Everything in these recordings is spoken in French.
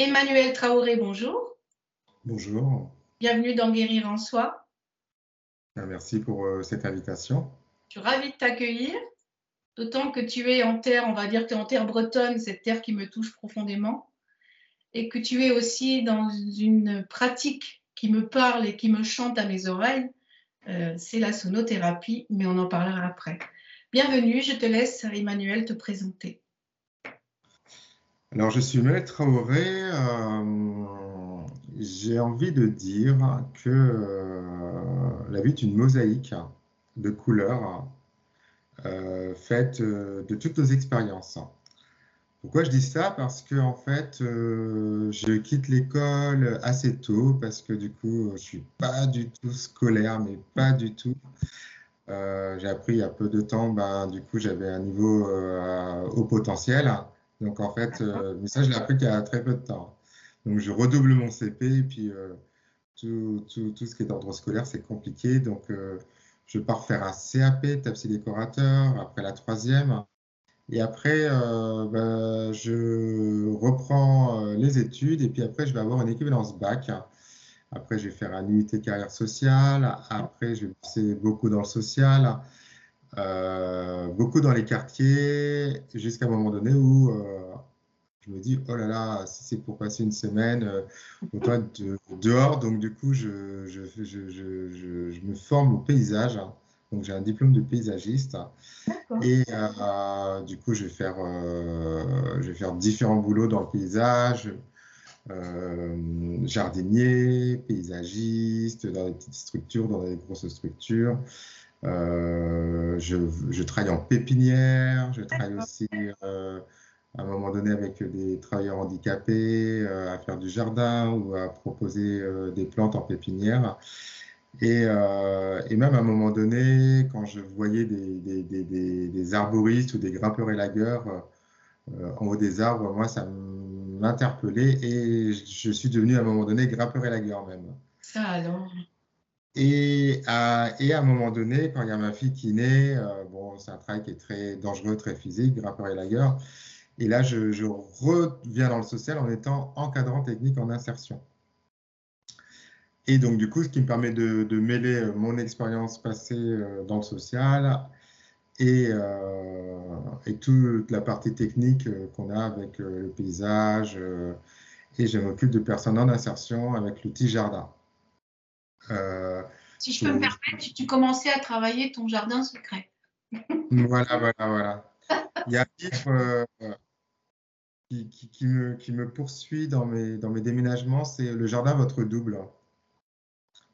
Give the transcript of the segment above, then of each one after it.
Emmanuel Traoré, bonjour. Bonjour. Bienvenue dans Guérir en soi. Ben, merci pour euh, cette invitation. Je suis ravie de t'accueillir, d'autant que tu es en terre, on va dire que tu es en terre bretonne, cette terre qui me touche profondément, et que tu es aussi dans une pratique qui me parle et qui me chante à mes oreilles. Euh, c'est la sonothérapie, mais on en parlera après. Bienvenue, je te laisse, Emmanuel, te présenter. Alors, je suis Maître Traoré. Euh, j'ai envie de dire que euh, la vie est une mosaïque de couleurs euh, faite de toutes nos expériences. Pourquoi je dis ça? Parce que en fait, je quitte l'école assez tôt parce que du coup, je suis pas du tout scolaire, mais pas du tout. j'ai appris il y a peu de temps, ben, du coup, j'avais un niveau au potentiel. Donc en fait, euh, mais ça, je l'ai appris qu'il y a très peu de temps. Donc je redouble mon CP et puis euh, tout, tout, tout, ce qui est d'ordre scolaire, c'est compliqué. Donc euh, je pars faire un CAP, tapissier décorateur, après la troisième. Et après, ben, je reprends les études et puis après, je vais avoir une équivalence bac. Après, je vais faire un UT carrière sociale. Après, je vais passer beaucoup dans le social. Euh, beaucoup dans les quartiers, jusqu'à un moment donné où euh, je me dis, oh là là, si c'est pour passer une semaine, euh, autant être dehors. Donc, du coup, je, je, je, je, me forme au paysage. Donc, j'ai un diplôme de paysagiste. Et du coup, je vais, faire, je vais faire différents boulots dans le paysage. jardinier, paysagiste, dans des petites structures, dans des grosses structures. Euh, je, travaille en pépinière, je travaille aussi euh, à un moment donné avec des travailleurs handicapés euh, à faire du jardin ou à proposer des plantes en pépinière. Et, même à un moment donné, quand je voyais des, des, arboristes ou des grimpeurs élagueurs en haut des arbres, moi, ça m'interpellait et je suis devenu à un moment donné grimpeur élagueur même. Ça alors et à, un moment donné, quand il y a ma fille qui naît, euh, bon, c'est un travail qui est très dangereux, très physique, grimpeur et lagueur. Et là, je, reviens dans le social en étant encadrant technique en insertion. Et donc, du coup, ce qui me permet de, mêler euh, mon expérience passée euh, dans le social et, et toute la partie technique qu'on a avec le paysage. et je m'occupe de personnes en insertion avec l'outil jardin. Euh, si je peux me permettre, tu commençais à travailler ton jardin secret. voilà, voilà, voilà. Il y a un livre euh, qui, qui, me, qui, me, poursuit dans mes, dans mes déménagements, c'est Le jardin, votre double.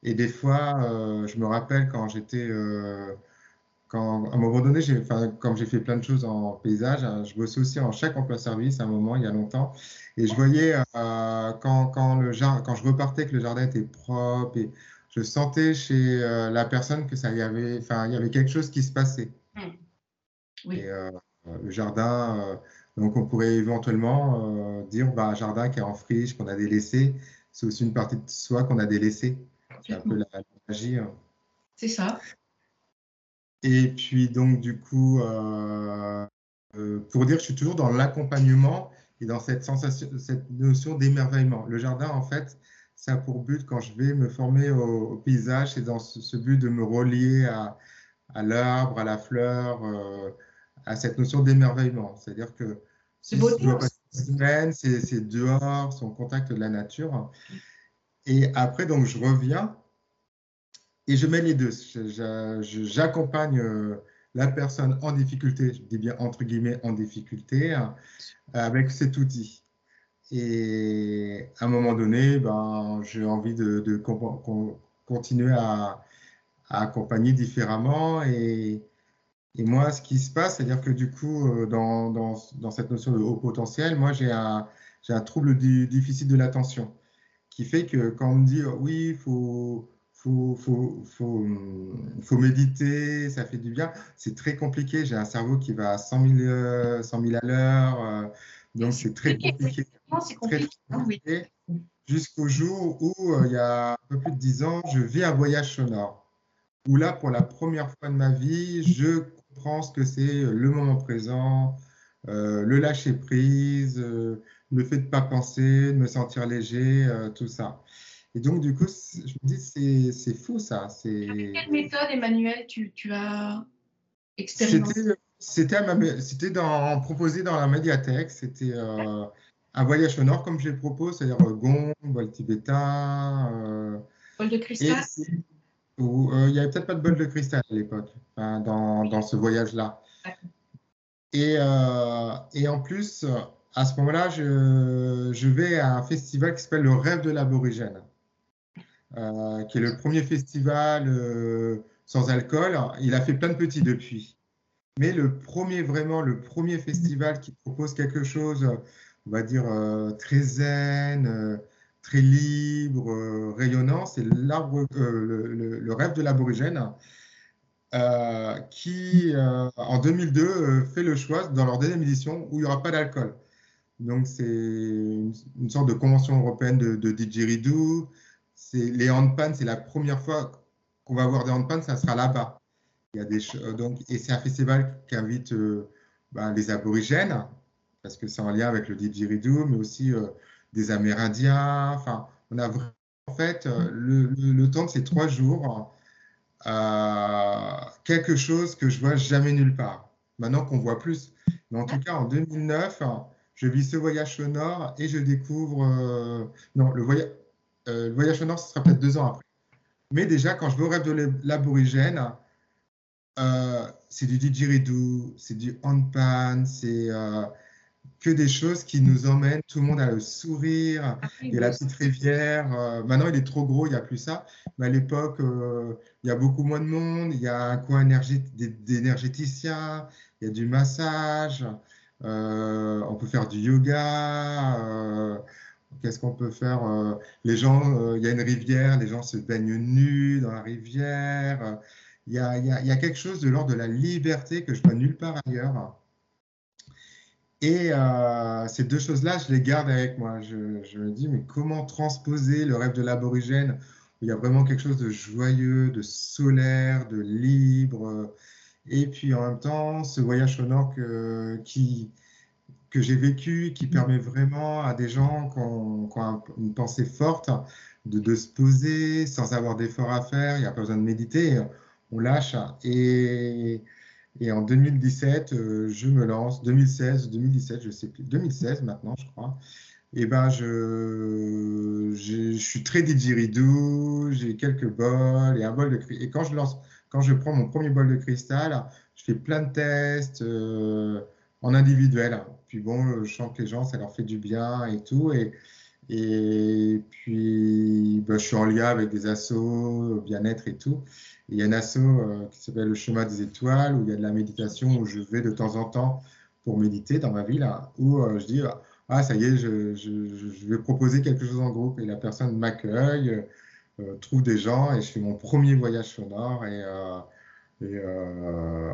Et des fois, euh, je me rappelle quand j'étais. quand, à un moment donné, comme j'ai fait plein de choses en paysage, hein, je bossais aussi en chaque emploi service à un moment, il y a longtemps. Et je voyais quand, quand, le, quand je repartais que le jardin était propre et je sentais chez euh, la personne que ça y avait, enfin, il y avait quelque chose qui se passait. Hmm. Oui. Et euh, le jardin, euh, donc on pourrait éventuellement dire, bah, un jardin qui est en friche, qu'on a délaissé, c'est aussi une partie de soi qu'on a délaissé. C'est un peu la, magie. Hein. C'est ça. Et puis donc du coup, pour dire que je suis toujours dans l'accompagnement et dans cette sensation, cette notion d'émerveillement. Le jardin, en fait, ça a pour but, quand je vais me former au, paysage, c'est dans ce, but de me relier à, à l'arbre, à la fleur, euh, à cette notion d'émerveillement. C'est-à-dire que c'est beau c'est dehors, en contact de la nature. Et après, donc, je reviens et je mets les deux. J'accompagne euh, la personne en difficulté, je dis bien entre guillemets en difficulté, avec cet outil. Et à un moment donné, ben, j'ai envie de, de continuer à, à, accompagner différemment. Et, et, moi, ce qui se passe, c'est-à-dire que du coup, euh, dans, dans, dans, cette notion de haut potentiel, moi, j'ai un, un, trouble du déficit de l'attention qui fait que quand on me dit oui, il faut, faut, faut, faut, faut, méditer, ça fait du bien, c'est très compliqué. J'ai un cerveau qui va à 100 000, 100 000 à l'heure. Euh, donc c'est très compliqué. Jusqu'au jour où, euh, il y a un peu plus de dix ans, je vis un voyage sonore. Où là, pour la première fois de ma vie, je comprends ce que c'est le moment présent, euh, le lâcher prise, euh, le fait de ne pas penser, de me sentir léger, tout ça. Et donc, du coup, je me dis, c'est fou ça. quelle méthode, Emmanuel, tu, tu as expérimenté? C'était proposé dans la médiathèque. C'était un voyage au nord, comme je le propose, c'est-à-dire Gond, bol tibétain. bol de cristal? Il n'y avait peut-être pas de bol de cristal à l'époque, dans, dans, ce voyage-là. Et, et, en plus, à ce moment-là, je, je, vais à un festival qui s'appelle Le Rêve de l'Aborigène, euh, qui est le premier festival euh, sans alcool. Il a fait plein de petits depuis. Mais le premier, vraiment, le premier festival qui propose quelque chose, on va dire, euh, très zen, très libre, rayonnant, c'est l'arbre, le, rêve de l'aborigène. qui, en 2002, fait le choix, dans leur deuxième édition, où il n'y aura pas d'alcool. Donc, c'est une, sorte de convention européenne de, de didgeridoo. Les handpans, c'est la première fois qu'on va avoir des handpans, ça sera là-bas. Donc, et c'est un festival qui invite euh, ben, les aborigènes, parce que c'est en lien avec le didgeridoo, mais aussi euh, des Amérindiens. Enfin, on a vraiment, en fait, euh, le, le, temps de ces trois jours, quelque chose que je vois jamais nulle part. Maintenant qu'on voit plus. Mais en tout cas, en 2009, je vis ce voyage au nord et je découvre. Euh, non, le, voyage, euh, le voyage au nord, ce sera peut-être deux ans après. Mais déjà, quand je vais au rêve de l'aborigène, euh, c'est du didgeridoo, c'est du handpan, c'est que des choses qui nous emmènent tout le monde à le sourire. Ah, il y a la petite rivière. maintenant, il est trop gros, il n'y a plus ça. Mais à l'époque, il y a beaucoup moins de monde. Il y a un coin d'énergéticiens, il y a du massage. Euh, on peut faire du yoga. Euh, qu'est-ce qu'on peut faire euh, Les gens, il y a une rivière, les gens se baignent nus dans la rivière. Il y, a, quelque chose de l'ordre de la liberté que je vois nulle part ailleurs. Et ces deux choses-là, je les garde avec moi. Je, je, me dis, mais comment transposer le rêve de l'aborigène où il y a vraiment quelque chose de joyeux, de solaire, de libre, et puis en même temps, ce voyage au nord que, qui, que j'ai vécu, qui permet vraiment à des gens qui ont, une pensée forte de, de se poser sans avoir d'efforts à faire, il n'y a pas besoin de méditer, on lâche. Et, et en 2017, euh, je me lance, 2016, 2017, je sais plus, 2016 maintenant, je crois. Et eh ben, je, je, suis très didgeridoo, j'ai quelques bols et un bol de et quand je lance quand je prends mon premier bol de cristal, je fais plein de tests euh, en individuel. Puis bon, je sens que les gens, ça leur fait du bien et tout. Et, et puis, ben, je suis en lien avec des assos, bien-être et tout. Il y a un asso euh, qui s'appelle le chemin des étoiles, où il y a de la méditation, où je vais de temps en temps pour méditer dans ma ville, où euh, je dis, ah, ça y est, je, je, vais proposer quelque chose en groupe. Et la personne m'accueille, euh, trouve des gens et je fais mon premier voyage sur Nord et, euh,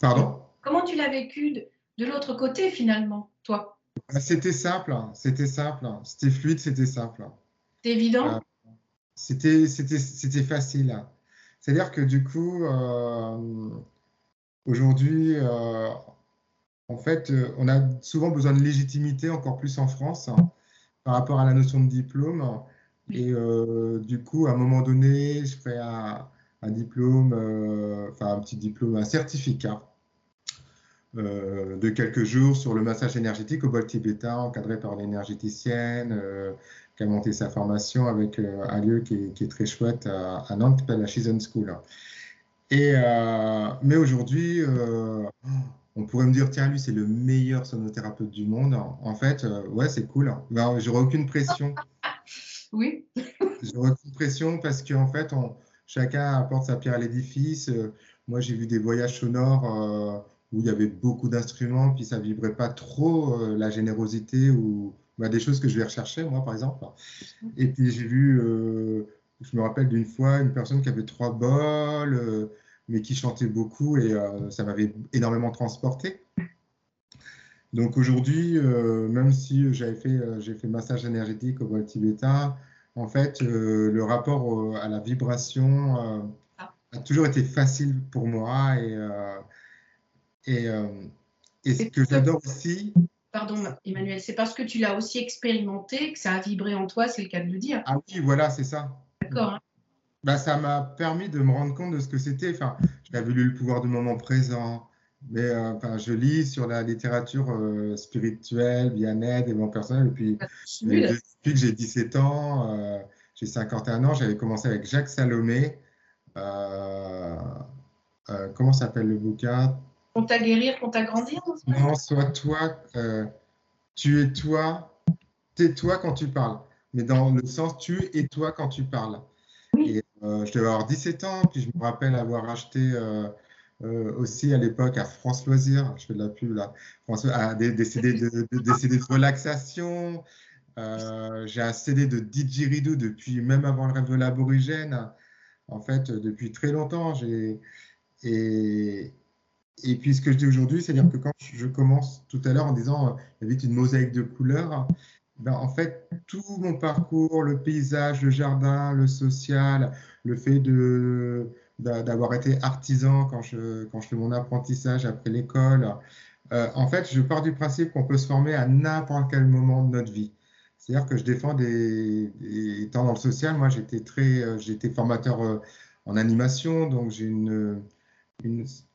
pardon? Comment tu l'as vécu de, l'autre côté finalement, toi? Bah, C'était simple, hein. c'était simple, hein. c'était fluide, c'était simple. C'est évident? C'était facile. Hein. C'est-à-dire que du coup, aujourd'hui, en fait, on a souvent besoin de légitimité, encore plus en France, par rapport à la notion de diplôme. Et euh, du coup, à un moment donné, je ferai un, diplôme, euh, enfin un petit diplôme, un certificat euh, de quelques jours sur le massage énergétique au bol tibétain, encadré par l'énergéticienne qui a monté sa formation avec un lieu qui est, très chouette à, Nantes, qui s'appelle la Shizun School. Et, mais aujourd'hui, on pourrait me dire, tiens, lui, c'est le meilleur sonothérapeute du monde. En fait, ouais, c'est cool. Ben, J'aurais aucune pression. Oui. J'aurais une pression parce qu'en fait, on, chacun apporte sa pierre à l'édifice. Euh, moi, j'ai vu des voyages sonores euh, où il y avait beaucoup d'instruments, puis ça vibrait pas trop euh, la générosité ou bah, des choses que je vais rechercher, moi, par exemple. Et puis, j'ai vu, je me rappelle d'une fois, une personne qui avait trois bols, mais qui chantait beaucoup et ça m'avait énormément transporté. Donc aujourd'hui, euh, même si j'avais fait, euh, j'ai fait massage énergétique au bol tibétain, en fait, euh, le rapport à la vibration ah. a toujours été facile pour moi. Et, et, et ce que j'adore aussi, pardon Emmanuel, c'est parce que tu l'as aussi expérimenté que ça a vibré en toi, c'est le cas de le dire. Ah oui, voilà, c'est ça. D'accord. Hein. Bah, ça m'a permis de me rendre compte de ce que c'était. Enfin, j'avais lu Le pouvoir du moment présent, mais euh, enfin, je lis sur la littérature euh, spirituelle, bien-être, développement personnel. Et puis, depuis que j'ai 17 ans, euh, j'ai 51 ans, j'avais commencé avec Jacques Salomé. comment s'appelle le bouquin? On t'a guérir, on t'a grandir Non, sois toi, tu es toi, tais-toi quand tu parles. Mais dans le sens, tu es toi quand tu parles. Et, je devais avoir 17 ans, puis je me rappelle avoir acheté euh, aussi à l'époque à France Loisirs, je fais de la pub là, à des, CD de, de, relaxation. Euh, j'ai un CD de didgeridoo depuis même avant le rêve de l'aborigène. En fait, depuis très longtemps. Et, et puis ce que je dis aujourd'hui, c'est-à-dire que quand je commence tout à l'heure en disant il y avait une mosaïque de couleurs, ben, en fait, tout mon parcours, le paysage, le jardin, le social, le fait de d'avoir été artisan quand je, quand je fais mon apprentissage après l'école. Euh, en fait, je pars du principe qu'on peut se former à n'importe quel moment de notre vie. C'est-à-dire que je défends des, Étant dans le social, moi, j'étais très, euh, j'étais formateur euh, en animation, donc j'ai une,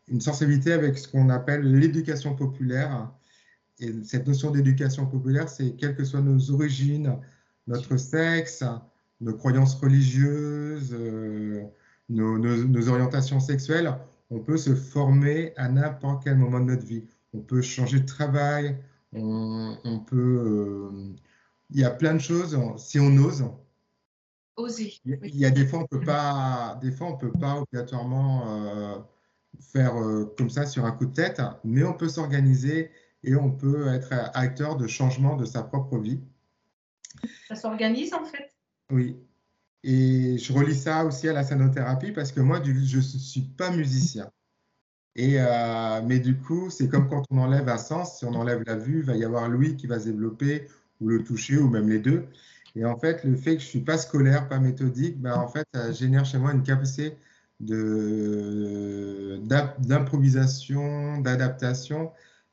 une, sensibilité avec ce qu'on appelle l'éducation populaire. Et cette notion d'éducation populaire, c'est quelles que soient nos origines, notre sexe, nos croyances religieuses, nos, orientations sexuelles, on peut se former à n'importe quel moment de notre vie. On peut changer de travail, on, peut... Euh, il y a plein de choses, si on ose. Oser. Il y a des fois, on peut pas, des fois, on peut pas obligatoirement euh, faire euh, comme ça sur un coup de tête, mais on peut s'organiser et on peut être acteur de changement de sa propre vie. Ça s'organise en fait. Oui, et je relis ça aussi à la scénothérapie parce que moi, je ne suis pas musicien. Et, euh, mais du coup, c'est comme quand on enlève un sens, si on enlève la vue, il va y avoir l'ouïe qui va se développer, ou le toucher, ou même les deux. Et en fait, le fait que je ne suis pas scolaire, pas méthodique, ben, en fait, ça génère chez moi une capacité d'improvisation, d'adaptation,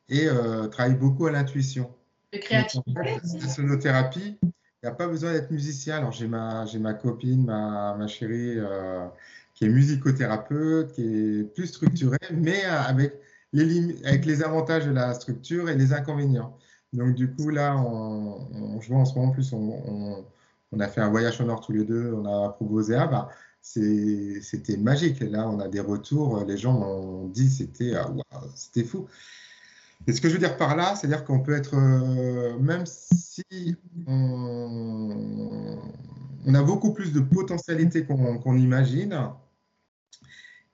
et euh, travaille beaucoup à l'intuition. De créativité. la sonothérapie, il n'y a pas besoin d'être musicien. Alors, j'ai ma, j'ai ma copine, ma, ma chérie, euh, qui est musicothérapeute, qui est plus structurée, mais avec les, avec les avantages de la structure et les inconvénients. Donc, du coup, là, on, je vois en ce moment, en plus, on, on, a fait un voyage au Nord tous les deux, on a proposé, ah, bah, c'était magique. Là, on a des retours, les gens ont dit, c'était ah, c'était fou. Et ce que je veux dire par là, c'est-à-dire qu'on peut être, euh, même si on, a beaucoup plus de potentialité qu'on imagine,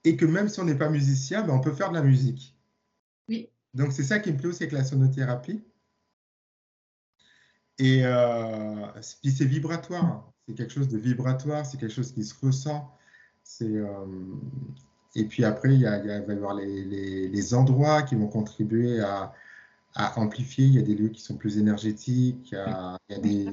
et que même si on n'est pas musicien, ben on peut faire de la musique. Oui. Donc c'est ça qui me plaît aussi avec la sonothérapie. Et euh, puis c'est vibratoire, c'est quelque chose de vibratoire, c'est quelque chose qui se ressent. C'est euh, et puis après, il, y a, va y avoir les, endroits qui vont contribuer à, amplifier. Il y a des lieux qui sont plus énergétiques. Il y a, des,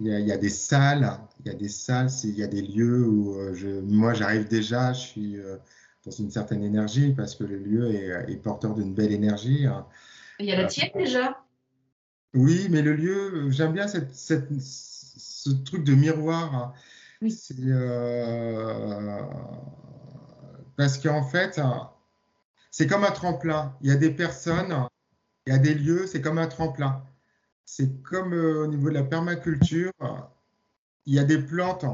il y a, des salles. Il y a des salles. Il y a des lieux où euh, je, moi, j'arrive déjà. Je suis euh, dans une certaine énergie parce que le lieu est, porteur d'une belle énergie. Hein. Il y a la tienne déjà? Oui, mais le lieu, j'aime bien cette, ce truc de miroir. Hein. Oui. C'est euh, parce qu'en fait, c'est comme un tremplin. Il y a des personnes, il y a des lieux, c'est comme un tremplin. C'est comme euh, au niveau de la permaculture, il y a des plantes,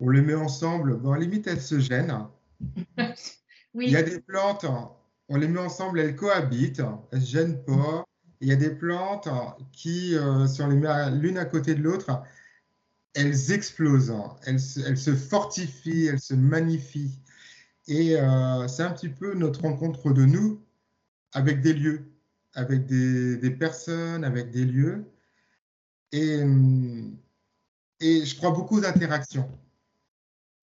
on les met ensemble, bon, limite elles se gênent. Il y a des plantes, on les met ensemble, elles cohabitent, elles ne se gênent pas. Il y a des plantes qui, euh, si on les met l'une à côté de l'autre, elles explosent, elles, elles, se fortifient, elles se magnifient. Et euh, c'est un petit peu notre rencontre de nous avec des lieux, avec des, personnes, avec des lieux. Et, et je crois beaucoup aux interactions.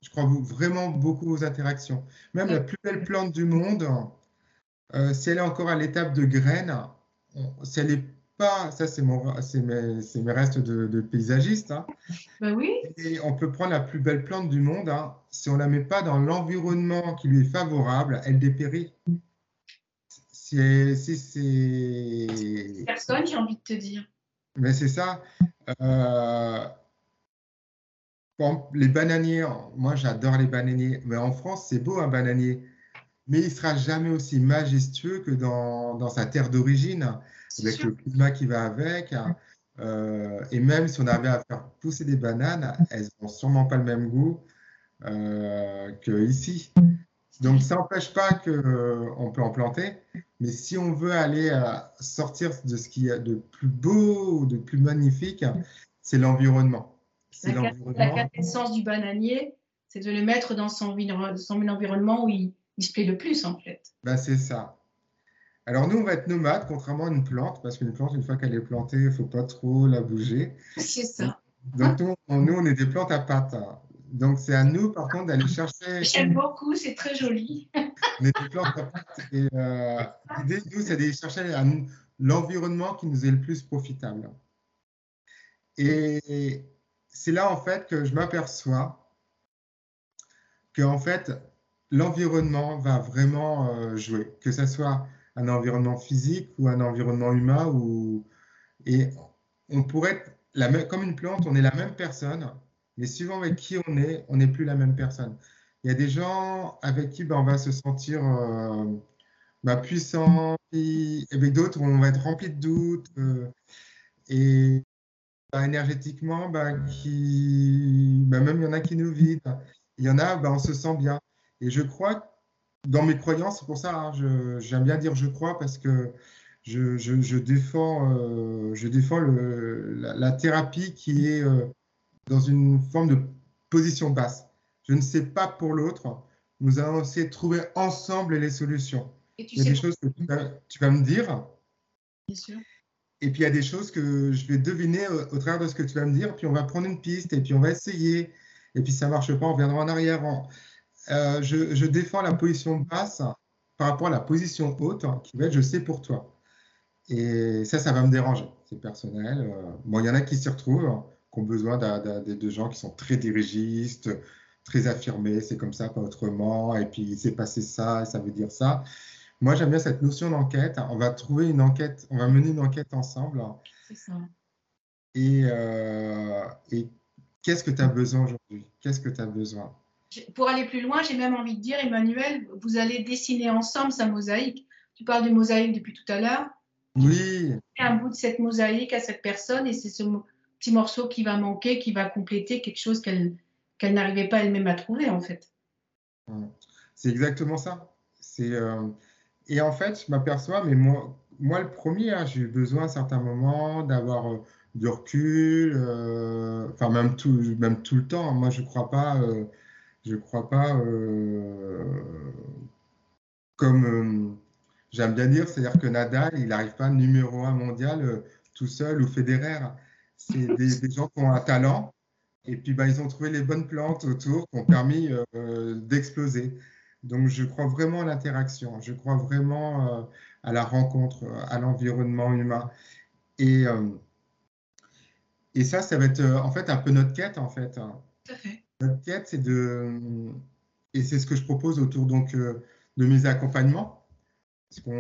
Je crois vraiment beaucoup aux interactions. Même la plus belle plante du monde, euh, si elle est encore à l'étape de graine, si elle n'est pas, ça c'est mes, mes, restes de, paysagiste. Hein. Ben oui. Et on peut prendre la plus belle plante du monde, hein. si on la met pas dans l'environnement qui lui est favorable, elle dépérit. si, si c'est. Personne, j'ai envie de te dire. Mais c'est ça. Euh, les bananiers, moi j'adore les bananiers, mais en France c'est beau un bananier, mais il sera jamais aussi majestueux que dans, dans sa terre d'origine, avec le climat qui va avec. Euh, et même si on avait à faire pousser des bananes, elles n'ont sûrement pas le même goût euh, qu'ici. Donc ça n'empêche pas qu'on peut en planter, mais si on veut aller euh, sortir de ce qu'il y a de plus beau ou de plus magnifique, c'est l'environnement. La, la quintessence du bananier, c'est de le mettre dans son, son environnement où il, il, se plaît le plus en fait. Ben, c'est ça. Alors nous, on va être nomades, contrairement à une plante, parce qu'une plante, une fois qu'elle est plantée, il ne faut pas trop la bouger. C'est ça. Donc nous, on est des plantes à pattes. Donc c'est à nous, par contre, d'aller chercher. J'aime beaucoup, c'est très joli. on est des plantes à pattes. Et euh, l'idée, nous, c'est d'aller chercher l'environnement qui nous est le plus profitable. Et c'est là, en fait, que je m'aperçois que, en fait, l'environnement va vraiment euh, jouer, que ce soit un environnement physique ou un environnement humain. Ou... Et on pourrait être la même, comme une plante, on est la même personne, mais suivant avec qui on est, on n'est plus la même personne. Il y a des gens avec qui ben, on va se sentir euh, ben, puissant, et avec d'autres, on va être rempli de doutes. Euh, et ben, énergétiquement, ben, qui, ben, même il y en a qui nous vident. Il y en a, ben, on se sent bien. Et je crois dans mes croyances, c'est pour ça, hein, j'aime bien dire je crois parce que je, je, défends, euh, je défends le, la, thérapie qui est euh, dans une forme de position basse. Je ne sais pas pour l'autre. Nous allons essayer de trouver ensemble les solutions. il y a des choses que tu vas, me dire. Bien sûr. Et puis il y a des choses que je vais deviner au, au, travers de ce que tu vas me dire. Puis on va prendre une piste et puis on va essayer. Et puis ça ne marche pas, on reviendra en arrière. Euh, je, défends la position basse par rapport à la position haute qui va être je sais pour toi. Et ça, ça va me déranger. C'est personnel. Euh, bon, il y en a qui s'y retrouvent, qui ont besoin de gens qui sont très dirigistes, très affirmés. C'est comme ça, pas autrement. Et puis, il s'est passé ça, et ça veut dire ça. Moi, j'aime bien cette notion d'enquête. On va trouver une enquête, on va mener une enquête ensemble. C'est ça. Et, euh, et qu'est-ce que tu as besoin aujourd'hui? Qu'est-ce que tu as besoin? Pour aller plus loin, j'ai même envie de dire, Emmanuel, vous allez dessiner ensemble sa mosaïque. Tu parles de mosaïque depuis tout à l'heure. Oui. Un bout de cette mosaïque à cette personne et c'est ce petit morceau qui va manquer, qui va compléter quelque chose qu'elle n'arrivait pas elle-même à trouver en fait. C'est exactement ça. C'est euh, et en fait, je m'aperçois, mais moi, moi le premier, hein, j'ai eu besoin à certains moments d'avoir euh, du recul, euh, enfin même tout, même tout le temps. Moi, je ne crois pas je ne crois pas, euh, comme euh, j'aime bien dire, c'est-à-dire que Nadal, il n'arrive pas numéro un mondial euh, tout seul ou Federer. C'est des, gens qui ont un talent et puis bah, ils ont trouvé les bonnes plantes autour qui ont permis d'exploser. Donc je crois vraiment à l'interaction, je crois vraiment à la rencontre, à l'environnement humain. Et, et ça, ça va être en fait un peu notre quête en fait. Tout à fait. Notre quête, c'est de, et c'est ce que je propose autour donc euh, de mes accompagnements. Parce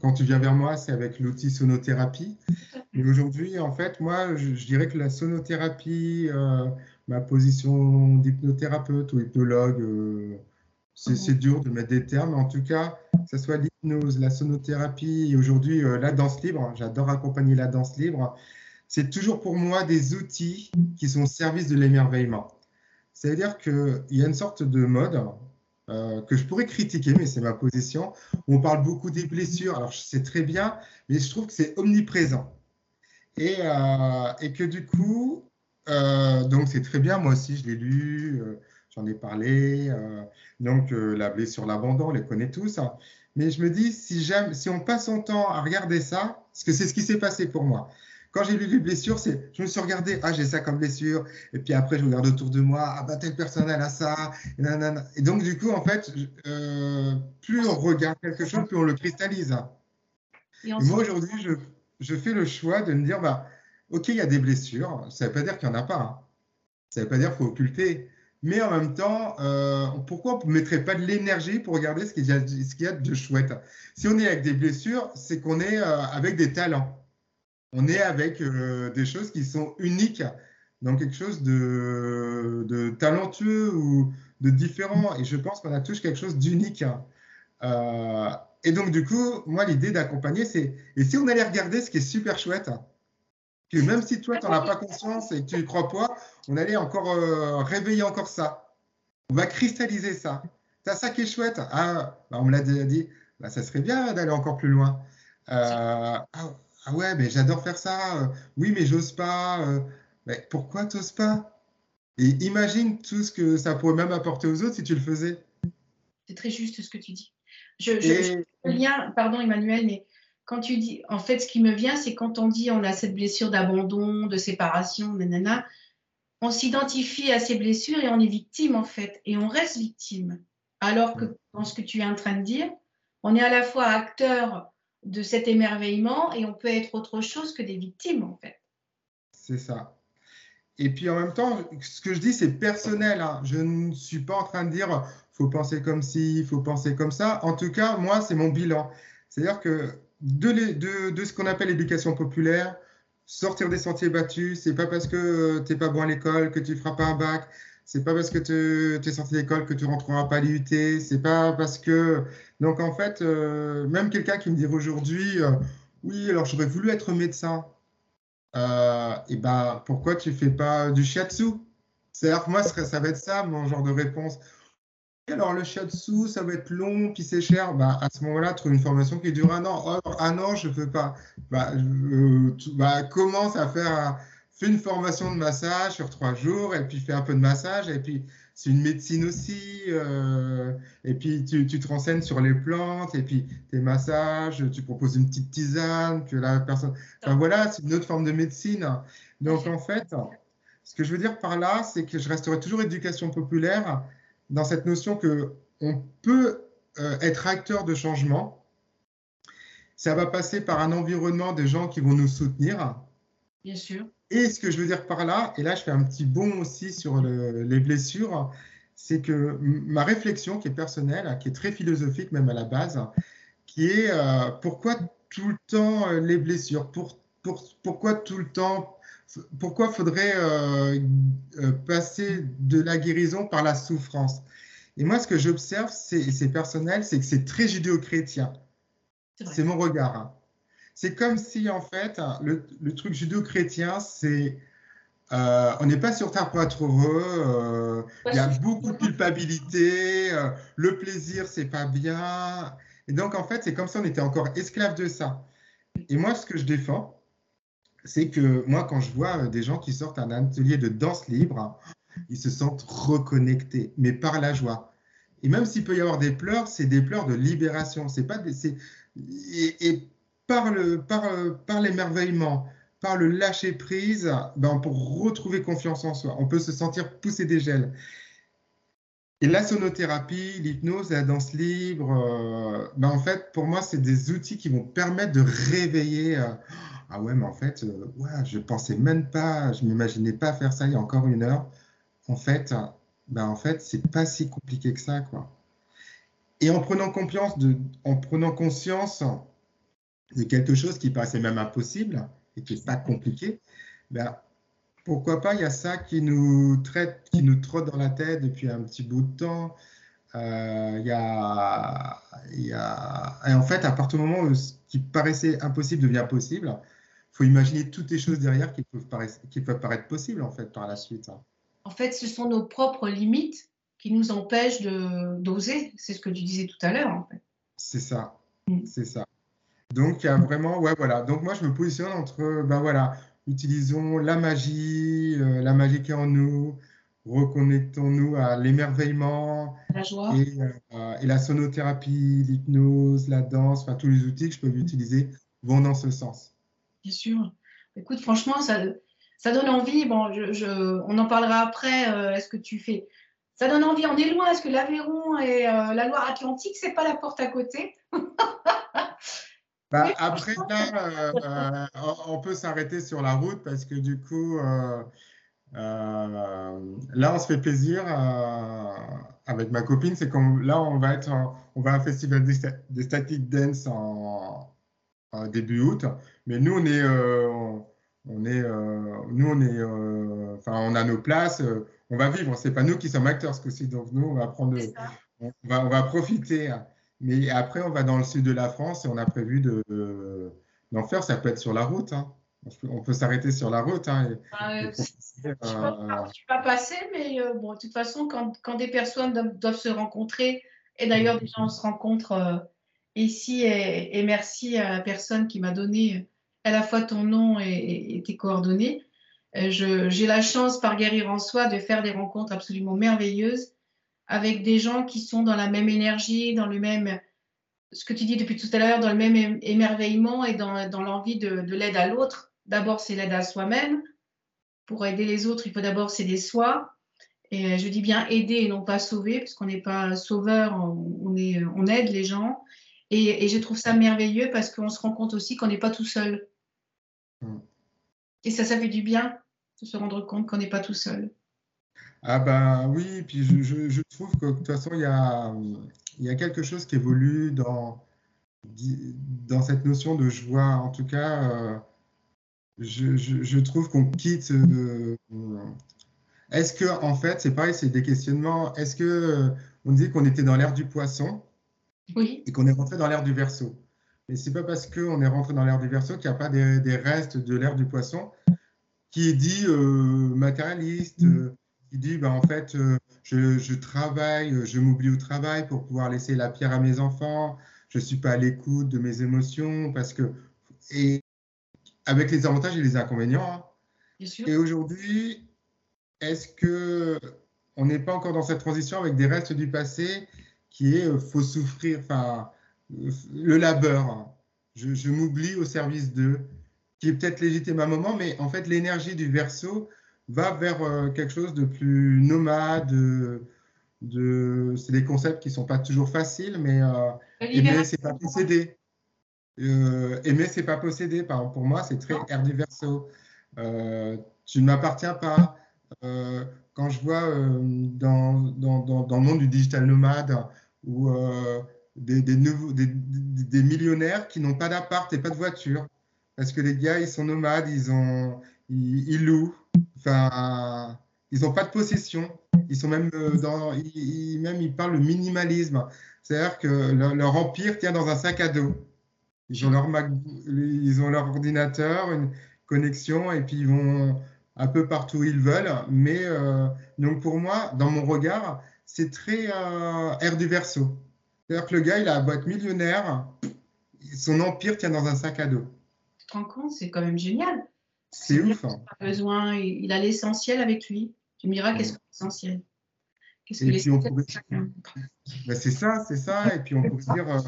quand tu viens vers moi, c'est avec l'outil sonothérapie. Et aujourd'hui, en fait, moi, je, dirais que la sonothérapie, euh, ma position d'hypnothérapeute ou hypnologue, euh, c'est dur de mettre des termes. En tout cas, que ce soit l'hypnose, la sonothérapie aujourd'hui la danse libre. J'adore accompagner la danse libre c'est toujours pour moi des outils qui sont au service de l'émerveillement. C'est-à-dire qu'il y a une sorte de mode euh, que je pourrais critiquer, mais c'est ma position, on parle beaucoup des blessures. Alors, c'est très bien, mais je trouve que c'est omniprésent. Et, euh, que du coup, euh, donc c'est très bien, moi aussi je l'ai lu, j'en ai parlé. donc, la blessure, l'abandon, on les connaît tous. Hein. Mais je me dis, si, si on passe son temps à regarder ça, parce que c'est ce qui s'est passé pour moi, quand j'ai lu les blessures, c'est, je me suis regardé, ah, j'ai ça comme blessure. Et puis après, je regarde autour de moi, ah, bah, telle personne, elle a ça. Et, donc, du coup, en fait, euh, plus on regarde quelque chose, plus on le cristallise. Et, moi, aujourd'hui, je, je, fais le choix de me dire, bah, OK, il y a des blessures. Ça ne veut pas dire qu'il n'y en a pas. Hein. Ça ne veut pas dire qu'il faut occulter. mais en même temps, euh, pourquoi on ne mettrait pas de l'énergie pour regarder ce qu'il y, y, a de chouette? Si on est avec des blessures, c'est qu'on est, euh, avec des talents. On est avec euh, des choses qui sont uniques, dans quelque chose de, de, talentueux ou de différent. Et je pense qu'on a tous quelque chose d'unique. et donc, du coup, moi, l'idée d'accompagner, c'est, et si on allait regarder ce qui est super chouette, que même si toi, tu n'en as pas conscience et que tu n'y crois pas, on allait encore euh, réveiller encore ça. On va cristalliser ça. as ça qui est chouette. Ah, bah, on me l'a déjà dit. Bah, ça serait bien d'aller encore plus loin. Euh, ah, ah, ouais, mais j'adore faire ça. Euh, oui, mais j'ose pas. mais pourquoi t'oses pas? Et imagine tout ce que ça pourrait même apporter aux autres si tu le faisais. C'est très juste ce que tu dis. Je, je, lien, pardon Emmanuel, mais quand tu dis, en fait, ce qui me vient, c'est quand on dit on a cette blessure d'abandon, de séparation, nanana, on s'identifie à ces blessures et on est victime, en fait, et on reste victime. Alors que dans ce que tu es en train de dire, on est à la fois acteur de cet émerveillement et on peut être autre chose que des victimes, en fait. C'est ça. Et puis en même temps, ce que je dis, c'est personnel. Hein. Je ne suis pas en train de dire faut penser comme ci, faut penser comme ça. En tout cas, moi, c'est mon bilan. C'est-à-dire que de, ce qu'on appelle l'éducation populaire, sortir des sentiers battus, c'est pas parce que tu n'es pas bon à l'école que tu feras pas un bac, c'est pas parce que tu es sorti d'école que tu rentreras pas à l'IUT, c'est pas parce que. Donc en fait, euh, même quelqu'un qui me dirait aujourd'hui, euh, oui, alors j'aurais voulu être médecin, euh, et ben pourquoi tu fais pas du shiatsu? C'est-à-dire moi, ça va être ça mon genre de réponse alors le shiatsu, ça va être long, puis c'est cher. Bah, à ce moment-là, trouve une formation qui dure un an. Oh, un an, je ne peux pas. Bah, bah, commence à faire, fais une formation de massage sur trois jours, et puis fais un peu de massage, et puis c'est une médecine aussi. Euh, et puis tu, tu, te renseignes sur les plantes, et puis tes massages, tu proposes une petite tisane que la personne. Enfin voilà, c'est une autre forme de médecine. Donc en fait, ce que je veux dire par là, c'est que je resterai toujours éducation populaire dans cette notion que on peut euh, être acteur de changement. Ça va passer par un environnement de gens qui vont nous soutenir. Bien sûr. Et ce que je veux dire par là, et là je fais un petit bond aussi sur les blessures, c'est que ma réflexion qui est personnelle, qui est très philosophique même à la base, qui est euh, pourquoi tout le temps euh, les blessures? Pour, pour, Pourquoi tout le temps pourquoi faudrait euh, euh, passer de la guérison par la souffrance? Et moi, ce que j'observe, c'est personnel, c'est que c'est très judéo-chrétien. C'est mon regard. Hein. C'est comme si, en fait, le, truc judéo-chrétien, c'est euh, on n'est pas sur Terre pour être heureux. Il y a beaucoup de culpabilité. le plaisir, c'est pas bien. Et donc, en fait, c'est comme si on était encore esclave de ça. Et moi, ce que je défends, c'est que moi, quand je vois euh, des gens qui sortent un atelier de danse libre, ils se sentent reconnectés, mais par la joie. Et même s'il peut y avoir des pleurs, c'est des pleurs de libération. C'est pas des, et, et, par le par, par l'émerveillement, par le lâcher prise, ben, pour retrouver confiance en soi, on peut se sentir pousser des gels. Et la sonothérapie, l'hypnose, la danse libre, euh, ben en fait, pour moi, c'est des outils qui vont permettre de réveiller. Euh, ah ouais, mais en fait, euh, ouais, je pensais même pas, je m'imaginais pas faire ça il y a encore une heure. En fait, ben en fait, c'est pas si compliqué que ça, quoi. Et en prenant confiance de, en prenant conscience de quelque chose qui paraissait même impossible et qui n'est pas compliqué, ben, pourquoi pas, il y a ça qui nous traite, qui nous trotte dans la tête depuis un petit bout de temps. Euh, il, y a, il y a, et en fait, à partir du moment où ce qui paraissait impossible devient possible, faut imaginer toutes les choses derrière qui peuvent, paraître, qui peuvent paraître possibles en fait par la suite. Hein. En fait, ce sont nos propres limites qui nous empêchent d'oser. C'est ce que tu disais tout à l'heure en fait. C'est ça, mm. c'est ça. Donc il y a vraiment, ouais voilà. Donc moi je me positionne entre, ben voilà, utilisons la magie, euh, la magie qui est en nous, reconnectons-nous à l'émerveillement, la joie. Et, euh, et, la sonothérapie, l'hypnose, la danse, enfin tous les outils que je peux utiliser vont dans ce sens. Bien sûr. Écoute, franchement, ça, ça donne envie. Bon, je, on en parlera après. Euh, est-ce que tu fais Ça donne envie. On est loin. Est-ce que l'Aveyron et euh, la Loire-Atlantique, c'est pas la porte à côté? bah, Après, là, euh, on peut s'arrêter sur la route parce que du coup, là, on se fait plaisir avec ma copine. C'est qu'on là, on va être, on va à un festival des, static dance en, début août. Mais nous, on est, on est, nous, on est, enfin, on a nos places. on va vivre. C'est pas nous qui sommes acteurs ce coup-ci. Donc nous, on va prendre, on va, on va profiter. Mais après, on va dans le sud de la France et on a prévu d'en faire. Ça peut être sur la route. Hein. On peut s'arrêter sur la route. Hein, bah, euh, je ne suis pas passée, mais euh, bon, de toute façon, quand, des personnes doivent, se rencontrer, et d'ailleurs, des gens se rencontrent euh, ici, et, merci à la personne qui m'a donné à la fois ton nom et, tes coordonnées. J'ai la chance, par Guérir en Soi, de faire des rencontres absolument merveilleuses avec des gens qui sont dans la même énergie, dans le même, ce que tu dis depuis tout à l'heure, dans le même émerveillement et dans, dans l'envie de, de l'aide à l'autre. D'abord, c'est l'aide à soi-même. Pour aider les autres, il faut d'abord s'aider soi. Et je dis bien aider et non pas sauver, parce qu'on n'est pas sauveur, on, est, on aide les gens. Et, et, je trouve ça merveilleux parce qu'on se rend compte aussi qu'on n'est pas tout seul. Mm. Et ça, ça fait du bien de se rendre compte qu'on n'est pas tout seul. Ah ben oui, puis je, je, trouve que de toute façon, il y a, il y a quelque chose qui évolue dans, dans cette notion de joie. En tout cas, euh, je, je, trouve qu'on quitte. Euh, est-ce que, en fait, c'est pareil, c'est des questionnements. Est-ce que euh, on dit qu'on était dans l'ère du poisson oui. et qu'on est rentré dans l'ère du verso Mais c'est pas parce qu'on est rentré dans l'ère du verso qu'il n'y a pas des, des restes de l'ère du poisson qui est dit matérialiste. Mm qui dit bah, en fait, euh, je, je, travaille, euh, je m'oublie au travail pour pouvoir laisser la pierre à mes enfants, je ne suis pas à l'écoute de mes émotions, parce que. Et avec les avantages et les inconvénients. Hein. Bien sûr. Et aujourd'hui, est-ce que on n'est pas encore dans cette transition avec des restes du passé qui est euh, faut souffrir, enfin, le labeur. Hein. Je, je m'oublie au service d'eux, qui est peut-être légitime à un moment, mais en fait, l'énergie du verso, va vers euh, quelque chose de plus nomade. De, c'est des concepts qui sont pas toujours faciles, mais euh, aimer, c'est pas posséder. Euh, aimer, c'est pas posséder. Par pour moi, c'est très air verso. Euh, tu ne m'appartiens pas. quand je vois dans, dans, dans, le monde du digital nomade ou des, des, nouveaux, des, des, millionnaires qui n'ont pas d'appart et pas de voiture, parce que les gars, ils sont nomades, ils, ont, ils louent, Enfin, ils n'ont pas de possession. Ils sont même euh, dans, ils, même ils parlent le minimalisme. C'est-à-dire que leur, empire tient dans un sac à dos. Ils ont leur ils ont leur ordinateur, une connexion, et puis ils vont un peu partout où ils veulent. Mais euh, donc pour moi, dans mon regard, c'est très euh, air du verso. C'est-à-dire que le gars, il a beau être millionnaire, son empire tient dans un sac à dos. Tu te rends compte, c'est quand même génial. C'est ouf. Hein. besoin, il a l'essentiel avec lui. Tu me diras qu'est-ce que l'essentiel que ben, C'est ça, c'est ça. Et puis on peut dire, euh,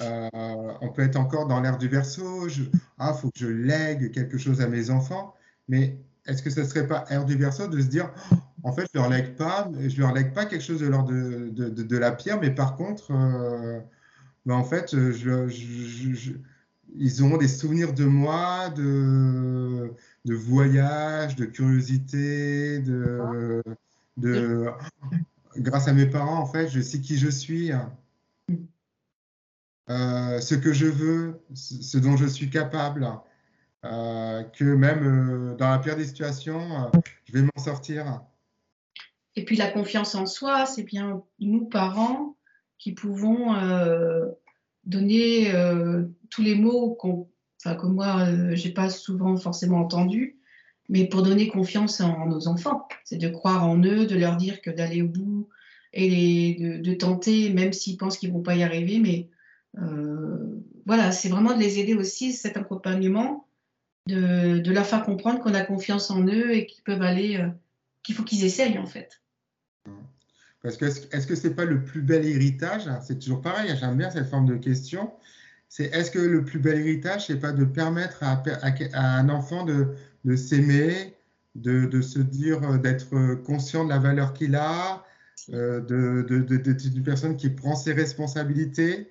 euh, on peut être encore dans l'ère du verso. Il ah, faut que je lègue quelque chose à mes enfants. Mais est-ce que ce ne serait pas ère du verso de se dire, en fait, je ne leur lègue pas, je leur lègue pas quelque chose de l'ordre de, de, de, la pierre, mais par contre, euh, ben, en fait, je, je ils auront des souvenirs de moi, de, de voyage, de curiosité, de, de, grâce à mes parents, en fait, je sais qui je suis, euh, ce que je veux, ce dont je suis capable, euh, que même euh, dans la pire des situations, je vais m'en sortir. Et puis la confiance en soi, c'est bien nous, parents, qui pouvons donner euh, tous les mots que moi, euh, j'ai pas souvent forcément entendus, mais pour donner confiance en, nos enfants. C'est de croire en eux, de leur dire que d'aller au bout et de, tenter, même s'ils pensent qu'ils vont pas y arriver. Mais euh, voilà, c'est vraiment de les aider aussi, cet accompagnement, de, leur faire comprendre qu'on a confiance en eux et qu'ils peuvent aller, qu'il faut qu'ils essayent en fait. Est-ce que c'est pas le plus bel héritage? C'est toujours pareil, j'aime bien cette forme de question. C'est est-ce que le plus bel héritage, c'est pas de permettre à, un enfant de, s'aimer, de, se dire, d'être conscient de la valeur qu'il a, euh, d'être une personne qui prend ses responsabilités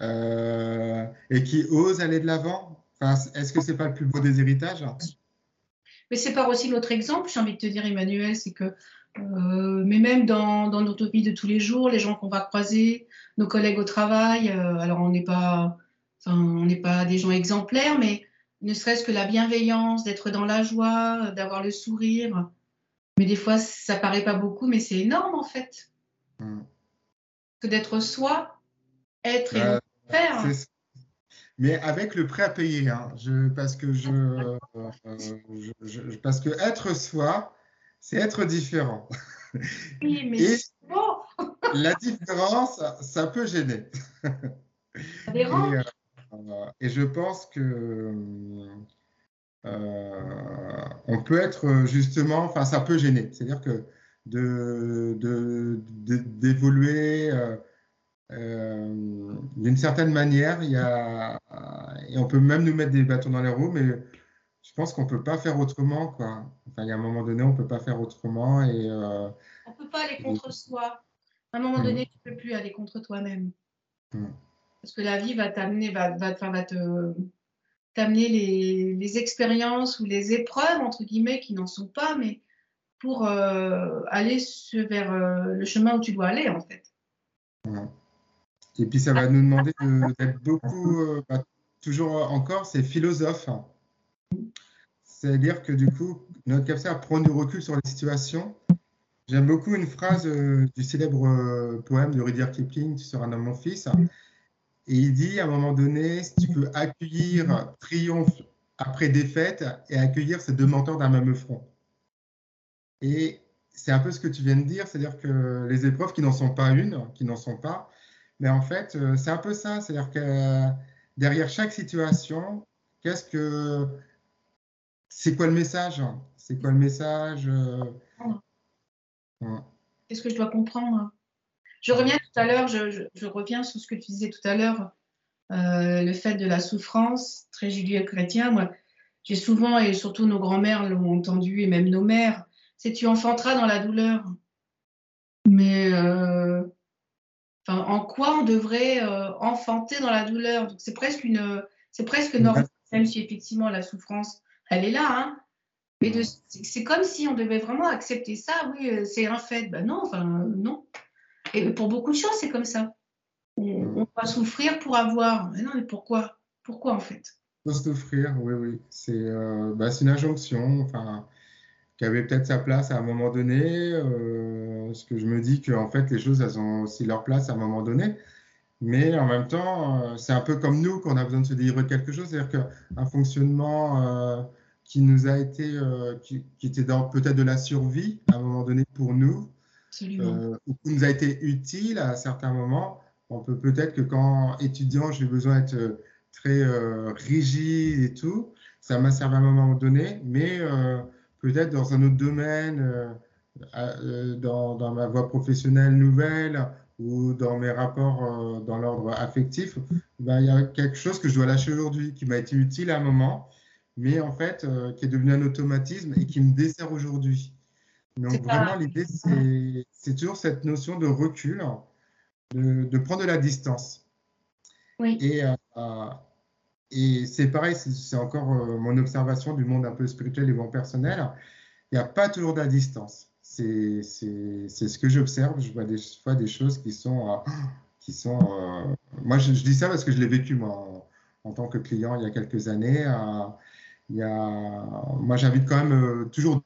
euh, et qui ose aller de l'avant? Est-ce que c'est pas le plus beau des héritages? Mais c'est par aussi notre exemple, j'ai envie de te dire, Emmanuel, c'est que, euh, mais même dans, dans, notre vie de tous les jours, les gens qu'on va croiser, nos collègues au travail, euh, alors on n'est pas, enfin, on n'est pas des gens exemplaires, mais ne serait-ce que la bienveillance, d'être dans la joie, d'avoir le sourire. Mais des fois, ça paraît pas beaucoup, mais c'est énorme en fait. Mm. Que d'être soi, être et euh, faire. Mais avec le prêt à payer, hein. je, parce que je, euh, je, parce que être soi, c'est être différent. Oui, mais et bon. la différence, ça peut gêner. Ça dérange. Euh, et je pense que euh, on peut être justement, enfin, ça peut gêner. C'est-à-dire que de, d'évoluer euh, d'une certaine manière, il y a, et on peut même nous mettre des bâtons dans les roues, mais je pense qu'on peut pas faire autrement, quoi. Enfin, il y a un moment donné, on peut pas faire autrement et. Euh, on peut pas aller contre soi. À un moment donné, mm. tu peux plus aller contre toi-même. Mm. Parce que la vie va t'amener, va, va, va te t'amener les, les, expériences ou les épreuves, entre guillemets, qui n'en sont pas, mais pour euh, aller vers euh, le chemin où tu dois aller, en fait. Et puis, ça va nous demander d'être beaucoup, euh, bah, toujours encore, c'est philosophe. C'est-à-dire que du coup, notre capacité à prendre du recul sur les situations. J'aime beaucoup une phrase du célèbre poème de Rudyard Kipling, Tu seras un homme, mon fils. Et il dit à un moment donné, si tu peux accueillir triomphe après défaite et accueillir ces deux menteurs d'un même front. Et c'est un peu ce que tu viens de dire, c'est-à-dire que les épreuves qui n'en sont pas une, qui n'en sont pas, mais en fait, euh, c'est un peu ça, c'est-à-dire que derrière chaque situation, qu'est-ce que c'est quoi le message? C'est quoi le message euh, Qu'est-ce que je dois comprendre? Je reviens tout à l'heure, je, reviens sur ce que tu disais tout à l'heure, euh, le fait de la souffrance, très judéo-chrétien. Moi, j'ai souvent, et surtout nos grands-mères l'ont entendu, et même nos mères, c'est tu enfanteras dans la douleur. Mais euh, en quoi on devrait euh, enfanter dans la douleur? C'est presque une, c'est presque normal, même si effectivement la souffrance, elle est là. Hein. mais c'est comme si on devait vraiment accepter ça. Oui, c'est un fait. Ben non, enfin non. Et pour beaucoup de choses, c'est comme ça. On, mm. va souffrir pour avoir. Mais non, mais pourquoi? Pourquoi en fait? Pour souffrir, oui, oui. Euh, bah, c'est une injonction, enfin, qui avait peut-être sa place à un moment donné. Euh, ce que je me dis que en fait, les choses, elles ont aussi leur place à un moment donné. Mais en même temps, euh, c'est un peu comme nous qu'on a besoin de se délivrer quelque chose. C'est-à-dire qu'un fonctionnement qui nous a été, qui, qui, était peut-être de la survie à un moment donné pour nous, euh, ou qui nous a été utile à certains moments. On peut peut-être que quand étudiant, j'ai besoin d'être euh, très euh, rigide et tout, ça m'a servi à un moment donné, mais peut-être dans un autre domaine, dans, dans, ma voie professionnelle nouvelle ou dans mes rapports dans l'ordre affectif, ben, il y a quelque chose que je dois lâcher aujourd'hui qui m'a été utile à un moment, mais en fait qui est devenu un automatisme et qui me dessert aujourd'hui. Donc vraiment, l'idée, c'est toujours cette notion de recul, de, prendre de la distance. Oui. Et, euh, et c'est pareil, c'est encore euh, mon observation du monde un peu spirituel et bon personnel. Il n'y a pas toujours de la distance. C'est ce que j'observe. Je vois des fois des choses qui sont... Euh, qui sont moi, je, dis ça parce que je l'ai vécu, moi, en, tant que client il y a quelques années. il y a, moi, j'invite quand même toujours...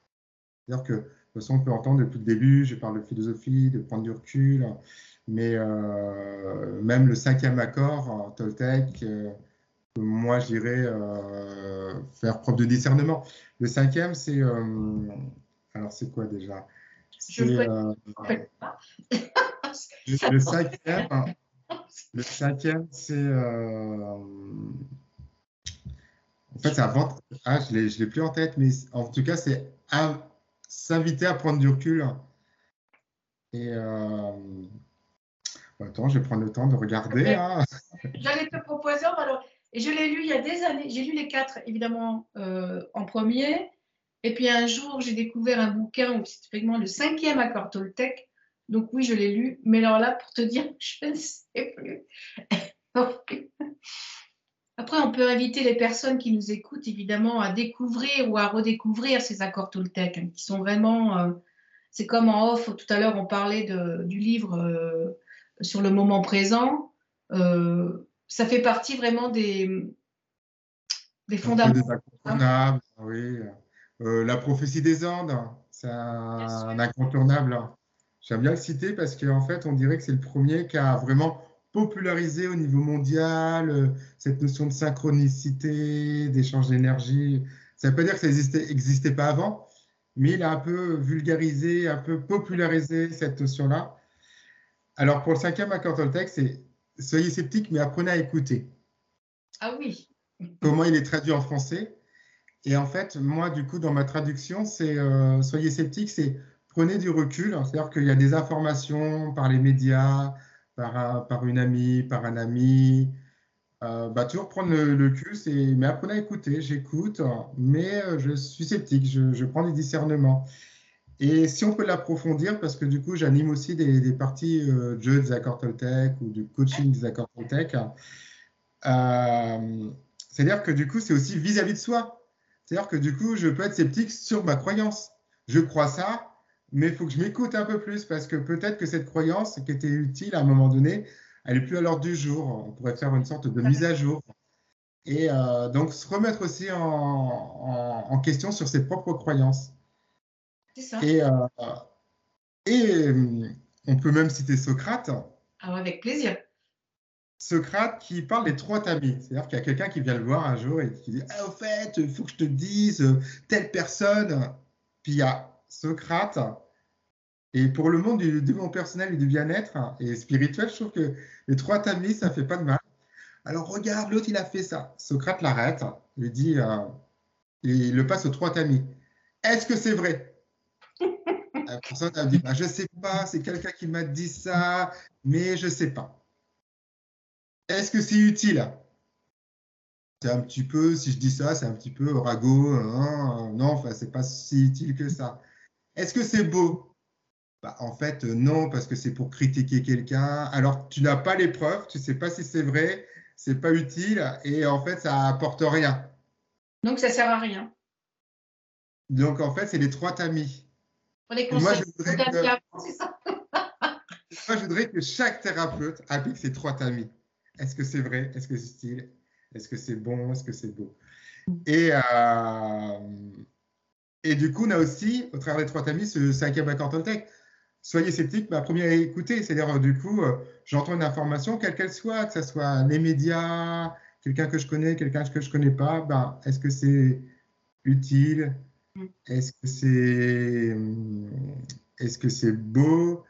C'est-à-dire que toute façon, on peut entendre depuis le début, je parle de philosophie, de prendre du recul, mais euh, même le cinquième accord, Toltec, euh, moi, je dirais euh, faire preuve de discernement. Le cinquième, c'est. Alors, c'est quoi déjà? Je ne pas. le cinquième, le cinquième, c'est. en fait, c'est avant. Ah, je ne l'ai plus en tête, mais en tout cas, c'est s'inviter à prendre du recul. Et euh, attends, je vais prendre le temps de regarder. Hein. J'allais te proposer, alors, et je l'ai lu il y a des années, j'ai lu les quatre évidemment euh, en premier, et puis un jour j'ai découvert un bouquin où c'est effectivement le cinquième accord Toltec, donc oui je l'ai lu, mais alors là pour te dire, je ne sais plus. Après, on peut inviter les personnes qui nous écoutent, évidemment, à découvrir ou à redécouvrir ces accords Toltec, hein, qui sont vraiment. Euh, c'est comme en off, tout à l'heure, on parlait de, du livre euh, sur le moment présent. Euh, ça fait partie vraiment des, des fondamentaux. Des incontournables, oui. La prophétie des Andes, c'est un, incontournable. J'aime bien le citer parce qu'en fait, on dirait que c'est le premier qui a vraiment popularisé au niveau mondial euh, cette notion de synchronicité, d'échange d'énergie. Ça ne veut pas dire que ça n'existait pas avant, mais il a un peu vulgarisé, un peu popularisé cette notion-là. Alors pour le cinquième accord Toltec, c'est soyez sceptiques, mais apprenez à écouter. Ah oui. Comment il est traduit en français? Et en fait, moi, du coup, dans ma traduction, c'est euh, soyez sceptiques, c'est prenez du recul. C'est-à-dire qu'il y a des informations par les médias, par, une amie, par un ami. Euh, bah, toujours prendre le, le cul, mais apprenez à écouter, j'écoute, mais euh, je suis sceptique, je, prends des discernements. Et si on peut l'approfondir, parce que du coup, j'anime aussi des, parties euh, de jeux des accords Toltec ou du coaching des accords Toltec. C'est-à-dire que du coup, c'est aussi vis-à-vis -vis de soi. C'est-à-dire que du coup, je peux être sceptique sur ma croyance. Je crois ça, mais il faut que je m'écoute un peu plus parce que peut-être que cette croyance qui était utile à un moment donné, elle n'est plus à l'ordre du jour. On pourrait faire une sorte de mise à jour. Et euh, donc se remettre aussi en, question sur ses propres croyances. C'est ça. Et, euh, et on peut même citer Socrate. Ah, avec plaisir. Socrate qui parle des trois tamis. C'est-à-dire qu'il y a quelqu'un qui vient le voir un jour et qui dit ah, Au fait, il faut que je te dise telle personne. Puis il y a Socrate. Et pour le monde du développement personnel et du bien-être et spirituel, je trouve que les trois tamis, ça fait pas de mal. Alors regarde, l'autre, il a fait ça. Socrate l'arrête, lui dit, euh, il le passe aux trois tamis. Est-ce que c'est vrai? La personne a dit, bah, je sais pas, c'est quelqu'un qui m'a dit ça, mais je sais pas. Est-ce que c'est utile? C'est un petit peu, si je dis ça, c'est un petit peu ragot. Hein, non, enfin, c'est pas si utile que ça. Est-ce que c'est beau? Bah, En fait, non, parce que c'est pour critiquer quelqu'un. Alors, tu n'as pas les preuves, tu ne sais pas si c'est vrai, c'est pas utile, et en fait, ça apporte rien. Donc, ça sert à rien. Donc, en fait, c'est les trois tamis. moi, je voudrais que... ça moi, je voudrais que chaque thérapeute applique ces trois tamis. Est-ce que c'est vrai? Est-ce que c'est utile Est-ce que c'est bon? Est-ce que c'est beau? Et euh, et du coup, on a aussi, au travers des trois tamis, ce cinquième accord Toltec. Soyez sceptique, ma première à écouter. C'est-à-dire, du coup, euh, j'entends une information, quelle qu'elle soit, que ce soit les médias, quelqu'un que je connais, quelqu'un que je ne connais pas, ben, est-ce que c'est utile? Mm. Est-ce que c'est est -ce c'est beau?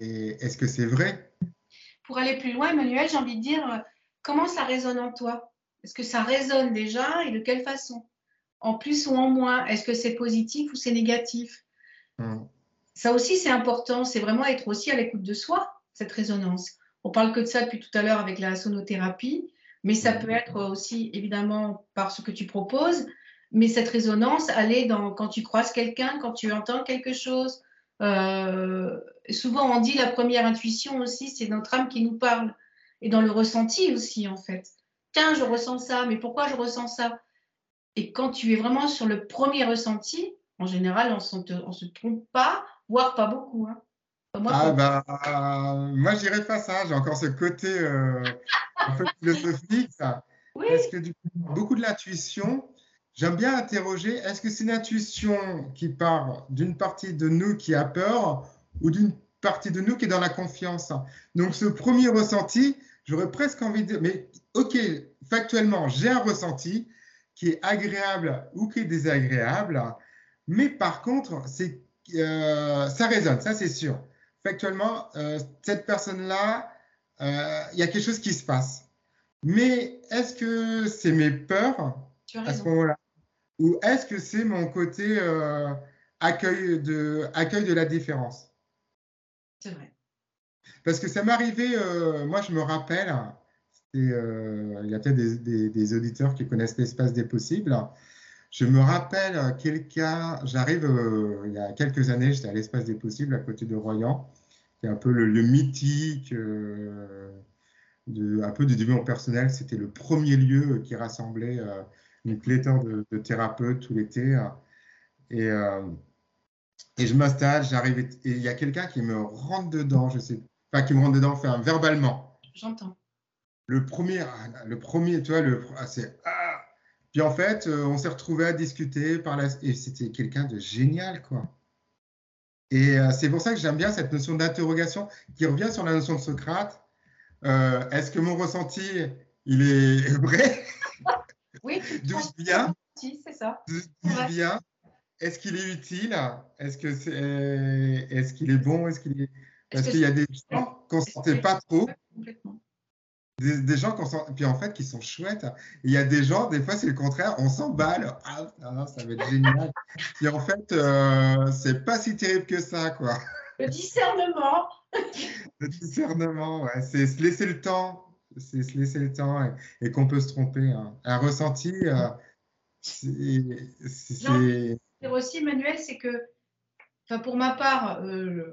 Et est-ce que c'est vrai? Pour aller plus loin, Emmanuel, j'ai envie de dire, euh, comment ça résonne en toi? Est-ce que ça résonne déjà et de quelle façon? En plus ou en moins? Est-ce que c'est positif ou c'est négatif? Hmm. Ça aussi, c'est important. C'est vraiment être aussi à l'écoute de soi, cette résonance. On parle que de ça depuis tout à l'heure avec la sonothérapie, mais ça peut être aussi évidemment par ce que tu proposes. Mais cette résonance, elle est dans quand tu croises quelqu'un, quand tu entends quelque chose. Euh, souvent, on dit la première intuition aussi, c'est notre âme qui nous parle. Et dans le ressenti aussi, en fait. Tiens, je ressens ça, mais pourquoi je ressens ça? Et quand tu es vraiment sur le premier ressenti, en général, on ne se trompe pas, voire pas beaucoup. Hein. moi, ah bah, moi, pas ça. J'ai encore ce côté euh, un peu philosophique. Parce que du beaucoup de l'intuition, j'aime bien interroger, est-ce que c'est une intuition qui part d'une partie de nous qui a peur ou d'une partie de nous qui est dans la confiance Donc ce premier ressenti, j'aurais presque envie de dire, mais ok, factuellement, j'ai un ressenti, qui est agréable ou qui est désagréable. Mais par contre, c'est, euh, ça résonne, ça c'est sûr. Factuellement, euh, cette personne-là, euh, il y a quelque chose qui se passe. Mais est-ce que c'est mes peurs à ce moment-là? Ou est-ce que c'est mon côté accueil, de, accueil de la différence? C'est vrai. Parce que ça m'est arrivé, moi je me rappelle, euh, il y a peut-être des, auditeurs qui connaissent l'espace des possibles. Je me rappelle euh, quelqu'un, j'arrive euh, il y a quelques années, j'étais à l'espace des possibles à côté de Royan, qui est un peu le, mythique de, un peu de développement personnel. C'était le premier lieu qui rassemblait une pléthore de, thérapeutes tout l'été. Et, et je m'installe, j'arrive, et il y a quelqu'un qui me rentre dedans, je sais, enfin qui me rentre dedans, enfin verbalement. J'entends. Le premier, le premier, tu vois, le, ah, c'est ah. Puis en fait, on s'est retrouvé à discuter par la, et c'était quelqu'un de génial, quoi. Et euh, c'est pour ça que j'aime bien cette notion d'interrogation qui revient sur la notion de Socrate. Euh, est-ce que mon ressenti, il est vrai? Oui, d'où je viens? c'est ça. D'où je viens? Est-ce qu'il est utile? Est-ce que c'est, est-ce qu'il est bon? Est-ce qu'il est Parce qu'il y a des gens qu'on ne sentait pas trop. Complètement? Des, gens qu'on puis en fait qui sont chouettes. Il y a des gens, des fois c'est le contraire, on s'emballe, ah, ça va être génial. Et en fait, euh, c'est pas si terrible que ça, quoi. Le discernement. le discernement, ouais, c'est se laisser le temps, c'est se laisser le temps et, qu'on peut se tromper. Hein. Un ressenti, euh, c'est. Aussi, Emmanuel, c'est que, pour ma part, euh,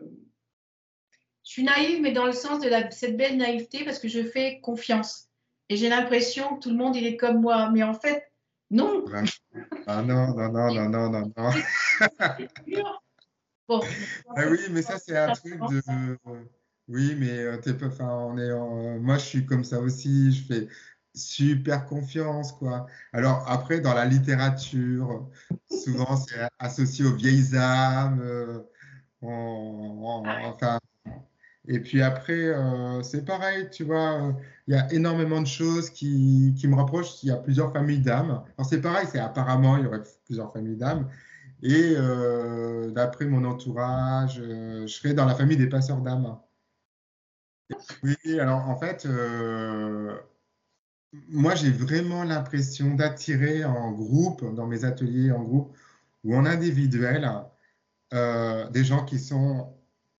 je suis naïve, mais dans le sens de cette belle naïveté, parce que je fais confiance. Et j'ai l'impression que tout le monde, il est comme moi. Mais en fait, non. Ah non, non, non, non, non, non, non. bon, ah oui, mais ça, c'est un truc de. Oui, mais euh, t'es pas. Enfin, on est. Moi, je suis comme ça aussi. Je fais super confiance, quoi. Alors après, dans la littérature, souvent c'est associé aux vieilles âmes. Euh, enfin, et puis après, euh, c'est pareil, tu vois, il y a énormément de choses qui, qui me rapprochent. Il y a plusieurs familles d'âmes. Alors c'est pareil, c'est apparemment, il y aurait plusieurs familles d'âmes. Et euh, d'après mon entourage, je serais dans la famille des passeurs d'âmes. Oui, alors en fait, moi j'ai vraiment l'impression d'attirer en groupe, dans mes ateliers en groupe ou en individuel, des gens qui sont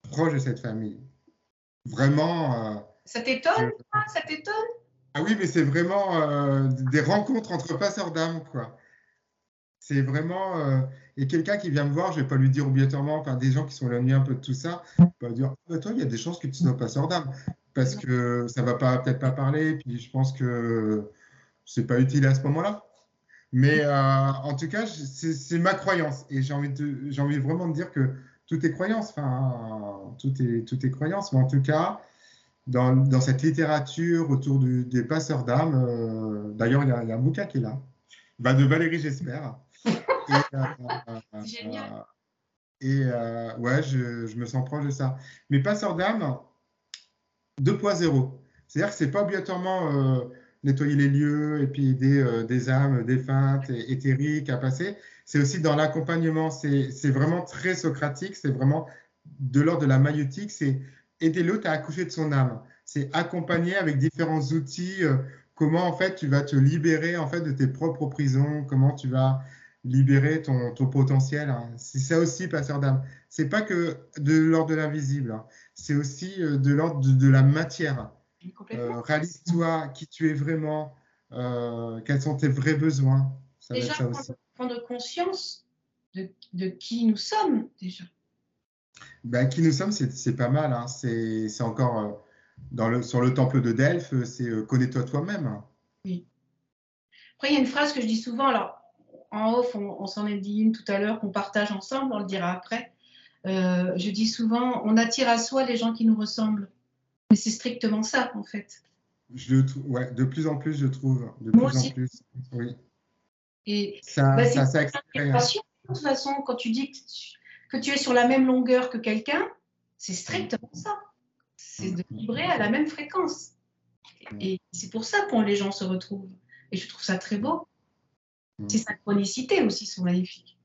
proches de cette famille vraiment. Euh, ça t'étonne Ça t'étonne? Ah oui, mais c'est vraiment euh, des rencontres entre passeurs d'âme, quoi. C'est vraiment. Euh, et quelqu'un qui vient me voir, je ne vais pas lui dire obligatoirement, enfin, des gens qui sont éloignés un peu de tout ça, va dire ah, bah, Toi, il y a des chances que tu sois passeur d'âme. Parce que ça ne va pas, peut-être pas parler, puis je pense que c'est pas utile à ce moment-là. Mais en tout cas, c'est ma croyance. Et j'ai envie, de, envie vraiment de dire que tout est croyance, enfin, tout est, tout est croyance, mais en tout cas, dans, dans cette littérature autour des passeurs d'âme, euh, d'ailleurs, il y, a un bouquin qui est là, va de Valérie, j'espère. et, euh, Génial. et euh, ouais, je, je, me sens proche de ça. Mais passeurs d'âme 2.0, c'est-à-dire que c'est pas obligatoirement nettoyer les lieux et puis aider euh, des âmes défuntes et éthériques à passer. C'est aussi dans l'accompagnement. C'est vraiment très socratique. C'est vraiment de l'ordre de la maïotique. C'est aider l'autre à accoucher de son âme. C'est accompagner avec différents outils. Euh, comment en fait tu vas te libérer en fait de tes propres prisons. Comment tu vas libérer ton, ton potentiel. Hein. C'est ça aussi, passeur d'âme. C'est pas que de l'ordre de l'invisible. Hein. C'est aussi euh, de l'ordre de, la matière. Euh, réalise-toi qui tu es vraiment, euh, quels sont tes vrais besoins. Ça déjà, prendre, conscience de, qui nous sommes, déjà. Ben, qui nous sommes, c'est pas mal. Hein. C'est encore euh, dans le, sur le temple de Delphes, c'est connais-toi toi-même. Oui. Après, il y a une phrase que je dis souvent, alors en off, on, s'en est dit une tout à l'heure qu'on partage ensemble, on le dira après. Je dis souvent, on attire à soi les gens qui nous ressemblent. Mais c'est strictement ça, en fait. Je ouais, de plus en plus, je trouve. De plus en plus, oui. Et ça, bah, ça, ça De toute façon, quand tu dis que tu, es sur la même longueur que quelqu'un, c'est strictement ça. C'est de vibrer à la même fréquence. Et c'est pour ça que les gens se retrouvent. Et je trouve ça très beau. Mm. Ces synchronicités aussi sont magnifiques.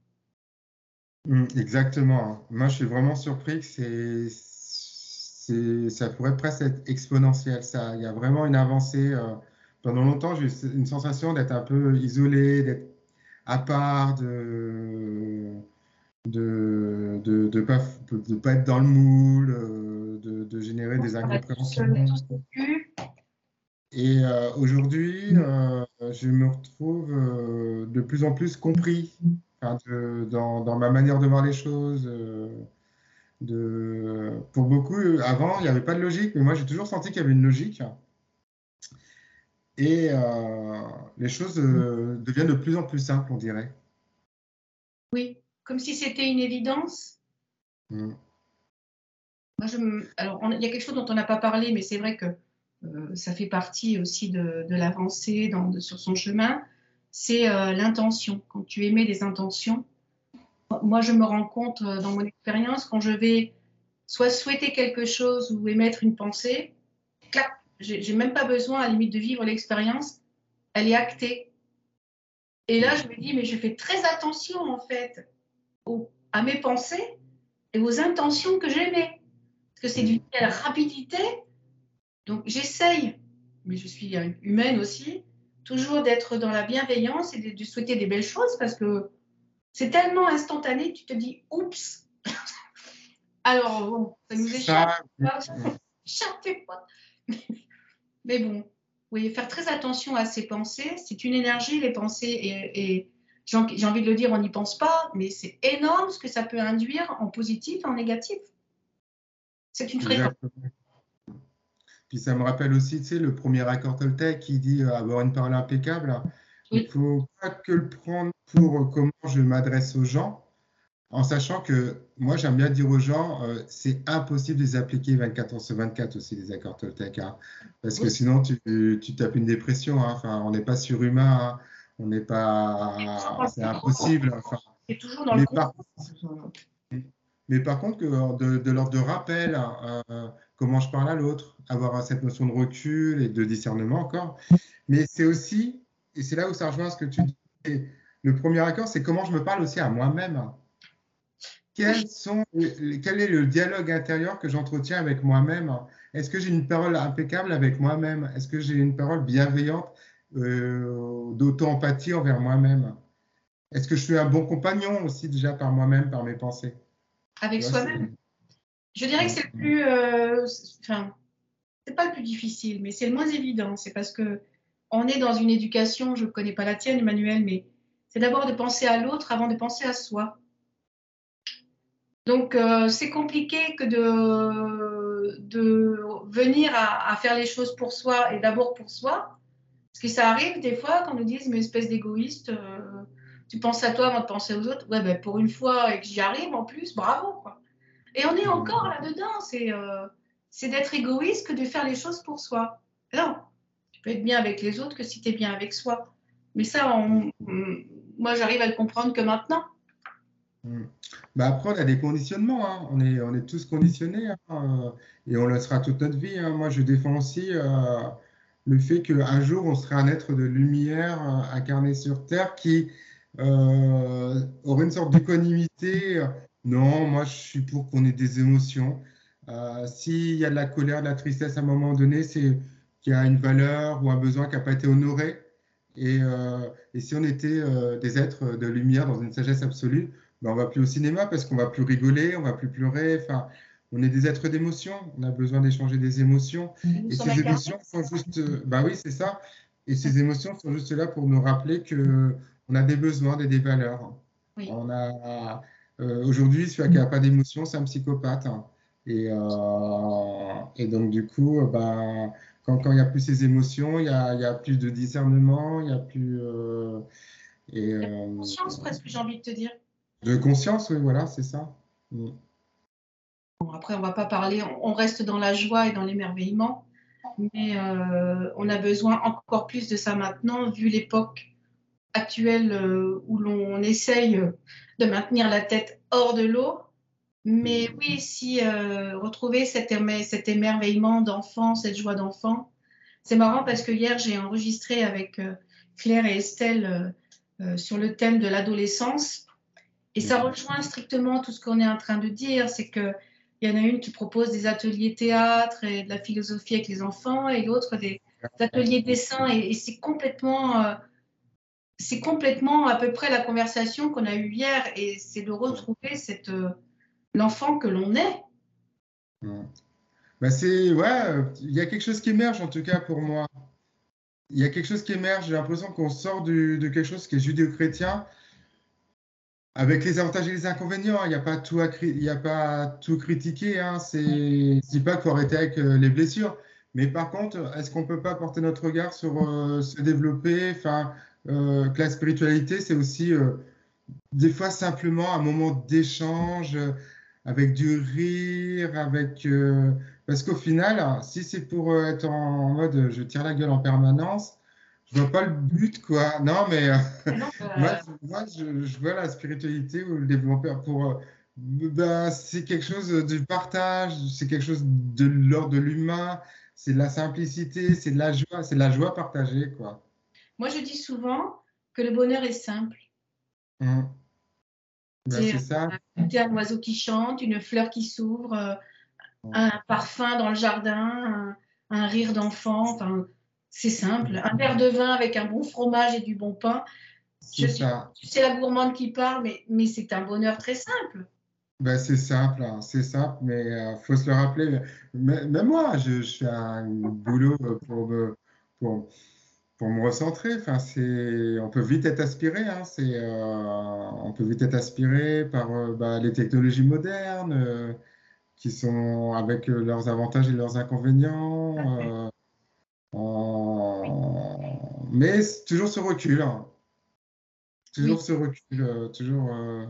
Mm, exactement. Moi, je suis vraiment surpris que c'est ça pourrait presque être exponentiel. Ça, il y a vraiment une avancée. Euh, pendant longtemps, j'ai eu une sensation d'être un peu isolé, d'être à part, de de de, de pas de pas être dans le moule, euh, de, de générer des incompréhensions. Et euh, aujourd'hui, je me retrouve de plus en plus compris dans, dans, ma manière de voir les choses de, pour beaucoup, avant, il n'y avait pas de logique, mais moi j'ai toujours senti qu'il y avait une logique. Et les choses deviennent de plus en plus simples, on dirait. Oui, comme si c'était une évidence. Mm. Moi, je Alors, il y a quelque chose dont on n'a pas parlé, mais c'est vrai que euh, ça fait partie aussi de, l'avancée sur son chemin. C'est euh, l'intention. Quand tu émets des intentions, moi, je me rends compte euh, dans mon expérience, quand je vais soit souhaiter quelque chose ou émettre une pensée, clac, j'ai même pas besoin à la limite de vivre l'expérience, elle est actée. Et là, je me dis, mais je fais très attention en fait à mes pensées et aux intentions que j'aimais. Parce que c'est d'une telle rapidité. Donc j'essaye, mais je suis humaine aussi, toujours d'être dans la bienveillance et de, souhaiter des belles choses parce que c'est tellement instantané, tu te dis, oups. Alors bon, ça nous échappe. Mais bon, oui, faire très attention à ses pensées. C'est une énergie, les pensées, et, j'ai envie de le dire, on n'y pense pas, mais c'est énorme ce que ça peut induire en positif et en négatif. C'est une fréquence. Puis ça me rappelle aussi, tu sais, le premier accord Toltec qui dit euh, avoir une parole impeccable. Il ne faut pas que le prendre pour comment je m'adresse aux gens, en sachant que moi, j'aime bien dire aux gens, euh, c'est impossible de les appliquer 24 heures sur 24 aussi, les accords Toltec. Hein. parce que sinon, tu, tu, tapes une dépression. Hein. Enfin, on n'est pas surhumain. Hein. on n'est pas. C'est impossible. Enfin, toujours dans mais, le par, mais par contre, de, de l'ordre de rappel, euh, comment je parle à l'autre, avoir cette notion de recul et de discernement encore. Mais c'est aussi, et c'est là où ça rejoint ce que tu dis, le premier accord, c'est comment je me parle aussi à moi-même. Quels sont, quel est le dialogue intérieur que j'entretiens avec moi-même? Est-ce que j'ai une parole impeccable avec moi-même? Est-ce que j'ai une parole bienveillante, euh, d'auto-empathie envers moi-même? Est-ce que je suis un bon compagnon aussi déjà par moi-même, par mes pensées? Avec soi-même Je dirais que c'est le plus... Euh, enfin, c'est pas le plus difficile, mais c'est le moins évident. C'est parce que on est dans une éducation, je ne connais pas la tienne, Emmanuel, mais c'est d'abord de penser à l'autre avant de penser à soi. Donc, euh, c'est compliqué que de, de venir à, faire les choses pour soi et d'abord pour soi. Parce que ça arrive des fois qu'on nous dise, mais espèce d'égoïste, euh, tu penses à toi avant de penser aux autres. Ouais, ben pour une fois et que j'y arrive en plus, bravo. Quoi. Et on est encore là-dedans. C'est euh, d'être égoïste que de faire les choses pour soi. Non, tu peux être bien avec les autres que si tu es bien avec soi. Mais ça, moi, j'arrive à le comprendre que maintenant. Hmm. Bah après, on a des conditionnements. Hein. On, est, on est tous conditionnés hein, euh, et on le sera toute notre vie. Hein. Moi, je défends aussi euh, le fait qu'un jour, on sera un être de lumière euh, incarné sur Terre qui aurait une sorte d'équanimité. Non, moi, je suis pour qu'on ait des émotions. S'il y a de la colère, de la tristesse à un moment donné, c'est qu'il y a une valeur ou un besoin qui n'a pas été honoré. Et, et si on était des êtres de lumière dans une sagesse absolue, on ben, on va plus au cinéma parce qu'on va plus rigoler, on va plus pleurer. Enfin, on est des êtres d'émotions. On a besoin d'échanger des émotions. et ces émotions sont juste, bah oui, c'est ça. Et ces émotions sont juste là pour nous rappeler que on a des besoins et des valeurs. On a euh, aujourd'hui celui qui n'a pas d'émotion, c'est un psychopathe. Et, euh, et, donc du coup, bah, quand, quand il n'y a plus ces émotions, il y a, y a, plus de discernement, il n'y a plus. Euh, et, conscience presque, j'ai envie de te dire. De conscience, oui, voilà, c'est ça. Mm. après, on ne va pas parler, on reste dans la joie et dans l'émerveillement, mais euh, on a besoin encore plus de ça maintenant, vu l'époque actuelle euh, où l'on essaye de maintenir la tête hors de l'eau. Mais oui, si euh, retrouver cet, cet émerveillement d'enfant, cette joie d'enfant, c'est marrant parce que hier, j'ai enregistré avec Claire et Estelle sur le thème de l'adolescence. Et ça rejoint strictement tout ce qu'on est en train de dire, c'est qu'il y en a une qui propose des ateliers théâtre et de la philosophie avec les enfants, et l'autre des, ateliers dessin, et, c'est complètement, euh, c'est complètement à peu près la conversation qu'on a eue hier, et c'est de retrouver cette, euh, l'enfant que l'on est. Bah c'est ouais, il y a quelque chose qui émerge en tout cas pour moi. Il y a quelque chose qui émerge. J'ai l'impression qu'on sort de quelque chose qui est judéo-chrétien avec les avantages et les inconvénients, il n'y a pas tout à il y a pas tout critiquer. Hein. C'est, dis pas qu'il faut arrêter avec euh, les blessures, Mais par contre, est-ce qu'on peut pas porter notre regard sur se développer Enfin, que la spiritualité, c'est aussi des fois simplement un moment d'échange avec du rire, avec parce qu'au final, si c'est pour être en, mode je tire la gueule en permanence, je vois pas le but, quoi. Non, mais euh, moi, moi je, je, vois la spiritualité ou le développeur pour. Euh, ben, c'est quelque chose du partage, c'est quelque chose de l'ordre de l'humain, c'est de la simplicité, c'est de la joie, c'est de la joie partagée, quoi. Moi, je dis souvent que le bonheur est simple. Mmh. Ben, c'est ça. Un oiseau qui chante, une fleur qui s'ouvre, euh, mmh. un parfum dans le jardin, un, un rire d'enfant. Enfin, c'est simple. Un verre de vin avec un bon fromage et du bon pain. C'est ça. C'est la gourmande qui parle, mais, mais c'est un bonheur très simple. Ben, c'est simple, hein. c'est simple, mais il euh, faut se le rappeler. Même moi, je, fais un boulot pour me, pour, pour me recentrer. Enfin, on peut vite être aspiré. Hein. Euh, on peut vite être aspiré par euh, bah, les technologies modernes qui sont avec leurs avantages et leurs inconvénients. Mais toujours ce recul. Hein. Toujours ce recul. Euh, toujours. Euh,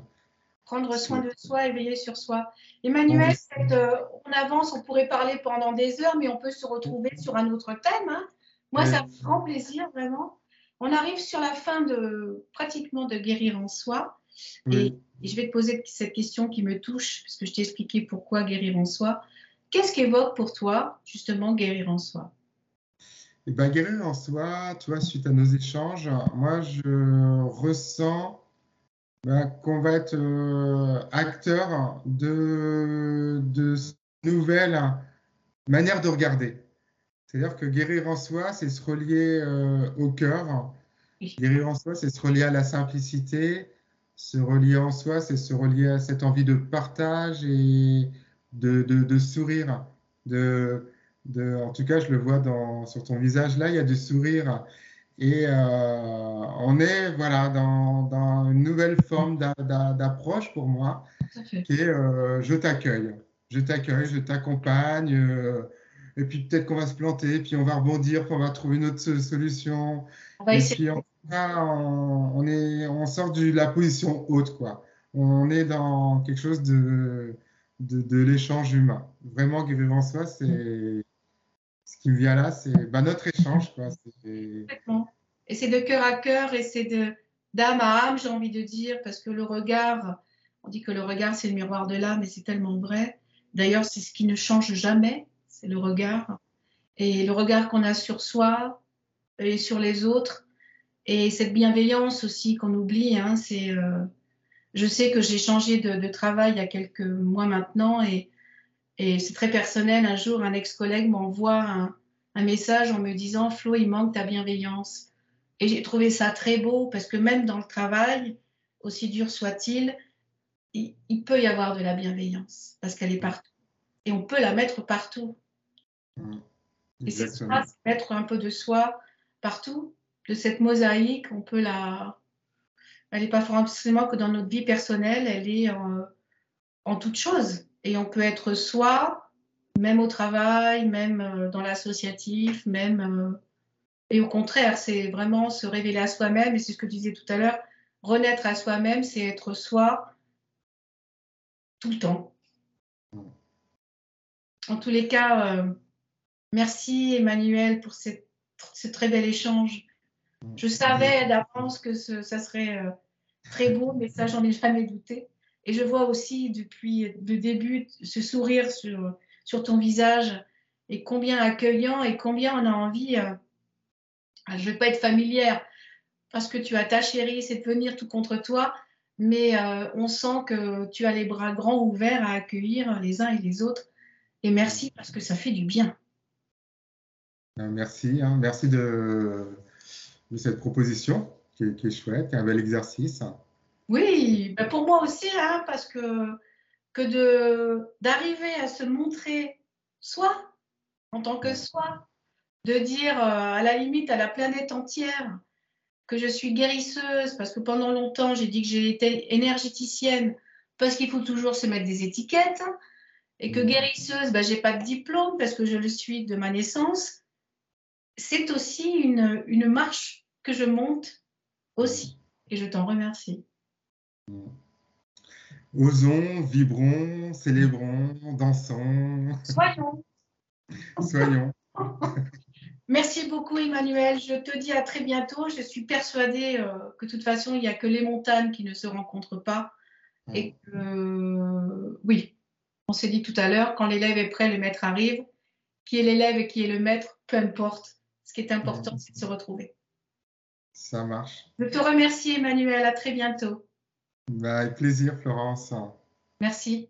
Prendre soin de soi et veiller sur soi. Emmanuel, euh, on avance, on pourrait parler pendant des heures, mais on peut se retrouver sur un autre thème. Hein. Moi, ça me fait grand plaisir, vraiment. On arrive sur la fin de pratiquement de guérir en soi. Et, et, je vais te poser cette question qui me touche, parce que je t'ai expliqué pourquoi guérir en soi. Qu'est-ce qu'évoque pour toi, justement, guérir en soi? Eh ben, guérir en soi, tu vois, suite à nos échanges, moi, je ressens ben, qu'on va être euh, acteur de, de nouvelles manières de regarder. C'est-à-dire que guérir en soi, c'est se relier euh, au cœur. Guérir en soi, c'est se relier à la simplicité. Se relier en soi, c'est se relier à cette envie de partage et de, de, de sourire, de, en tout cas, je le vois dans, sur ton visage là, il y a du sourire. Et euh, on est voilà, dans, dans une nouvelle forme d'approche pour moi, qui est euh, je t'accueille. Je t'accueille, je t'accompagne. Euh, et puis peut-être qu'on va se planter, puis on va rebondir, puis on va trouver une autre solution. On va essayer. Et puis on, on, est, on sort de la position haute, quoi. On est dans quelque chose de, de, de l'échange humain. Vraiment, guérir en soi, c'est ce qui me vient là, c'est bah, notre échange. Quoi. Et c'est de cœur à cœur et c'est de d'âme à âme, j'ai envie de dire, parce que le regard, on dit que le regard, c'est le miroir de l'âme et c'est tellement vrai. D'ailleurs, c'est ce qui ne change jamais, c'est le regard. Et le regard qu'on a sur soi et sur les autres. Et cette bienveillance aussi qu'on oublie, hein, c'est... Euh, je sais que j'ai changé de, travail il y a quelques mois maintenant et et c'est très personnel. Un jour, un ex-collègue m'envoie un, message en me disant Flo, il manque ta bienveillance. Et j'ai trouvé ça très beau parce que même dans le travail, aussi dur soit-il, il, peut y avoir de la bienveillance parce qu'elle est partout. Et on peut la mettre partout. Mmh. Et c'est ça, mettre un peu de soi partout, de cette mosaïque, on peut la. Elle n'est pas forcément que dans notre vie personnelle, elle est en, en toute chose. Et on peut être soi, même au travail, même euh, dans l'associatif, même. Euh, et au contraire, c'est vraiment se révéler à soi-même. Et c'est ce que tu disais tout à l'heure, renaître à soi-même, c'est être soi tout le temps. En tous les cas, euh, merci Emmanuel pour cette, ce très bel échange. Je savais d'avance que ce, ça serait très beau, mais ça, j'en ai jamais douté. Et je vois aussi depuis le début ce sourire sur, sur ton visage et combien accueillant et combien on a envie. Euh, je ne vais pas être familière parce que tu as ta chérie, c'est de venir tout contre toi, mais euh, on sent que tu as les bras grands ouverts à accueillir les uns et les autres. Et merci parce que ça fait du bien. Euh, merci, hein. merci de, de, cette proposition qui est, qui est chouette, un bel exercice. Oui, ben pour moi aussi, hein, parce que, que de, d'arriver à se montrer soi, en tant que soi, de dire euh, à la limite à la planète entière que je suis guérisseuse, parce que pendant longtemps j'ai dit que été énergéticienne, parce qu'il faut toujours se mettre des étiquettes. et que guérisseuse, ben, je n'ai pas de diplôme parce que je le suis de ma naissance, c'est aussi une, une marche que je monte aussi. Et je t'en remercie. Osons, vibrons, célébrons, dansons. Soyons. Soyons. Merci beaucoup Emmanuel. Je te dis à très bientôt. Je suis persuadée euh, que de toute façon, il n'y a que les montagnes qui ne se rencontrent pas. Et que, euh, oui, on s'est dit tout à l'heure, quand l'élève est prêt, le maître arrive. Qui est l'élève et qui est le maître, peu importe. Ce qui est important, c'est de se retrouver. Ça marche. Je te remercie Emmanuel. À très bientôt. Bah, avec plaisir Florence. Merci.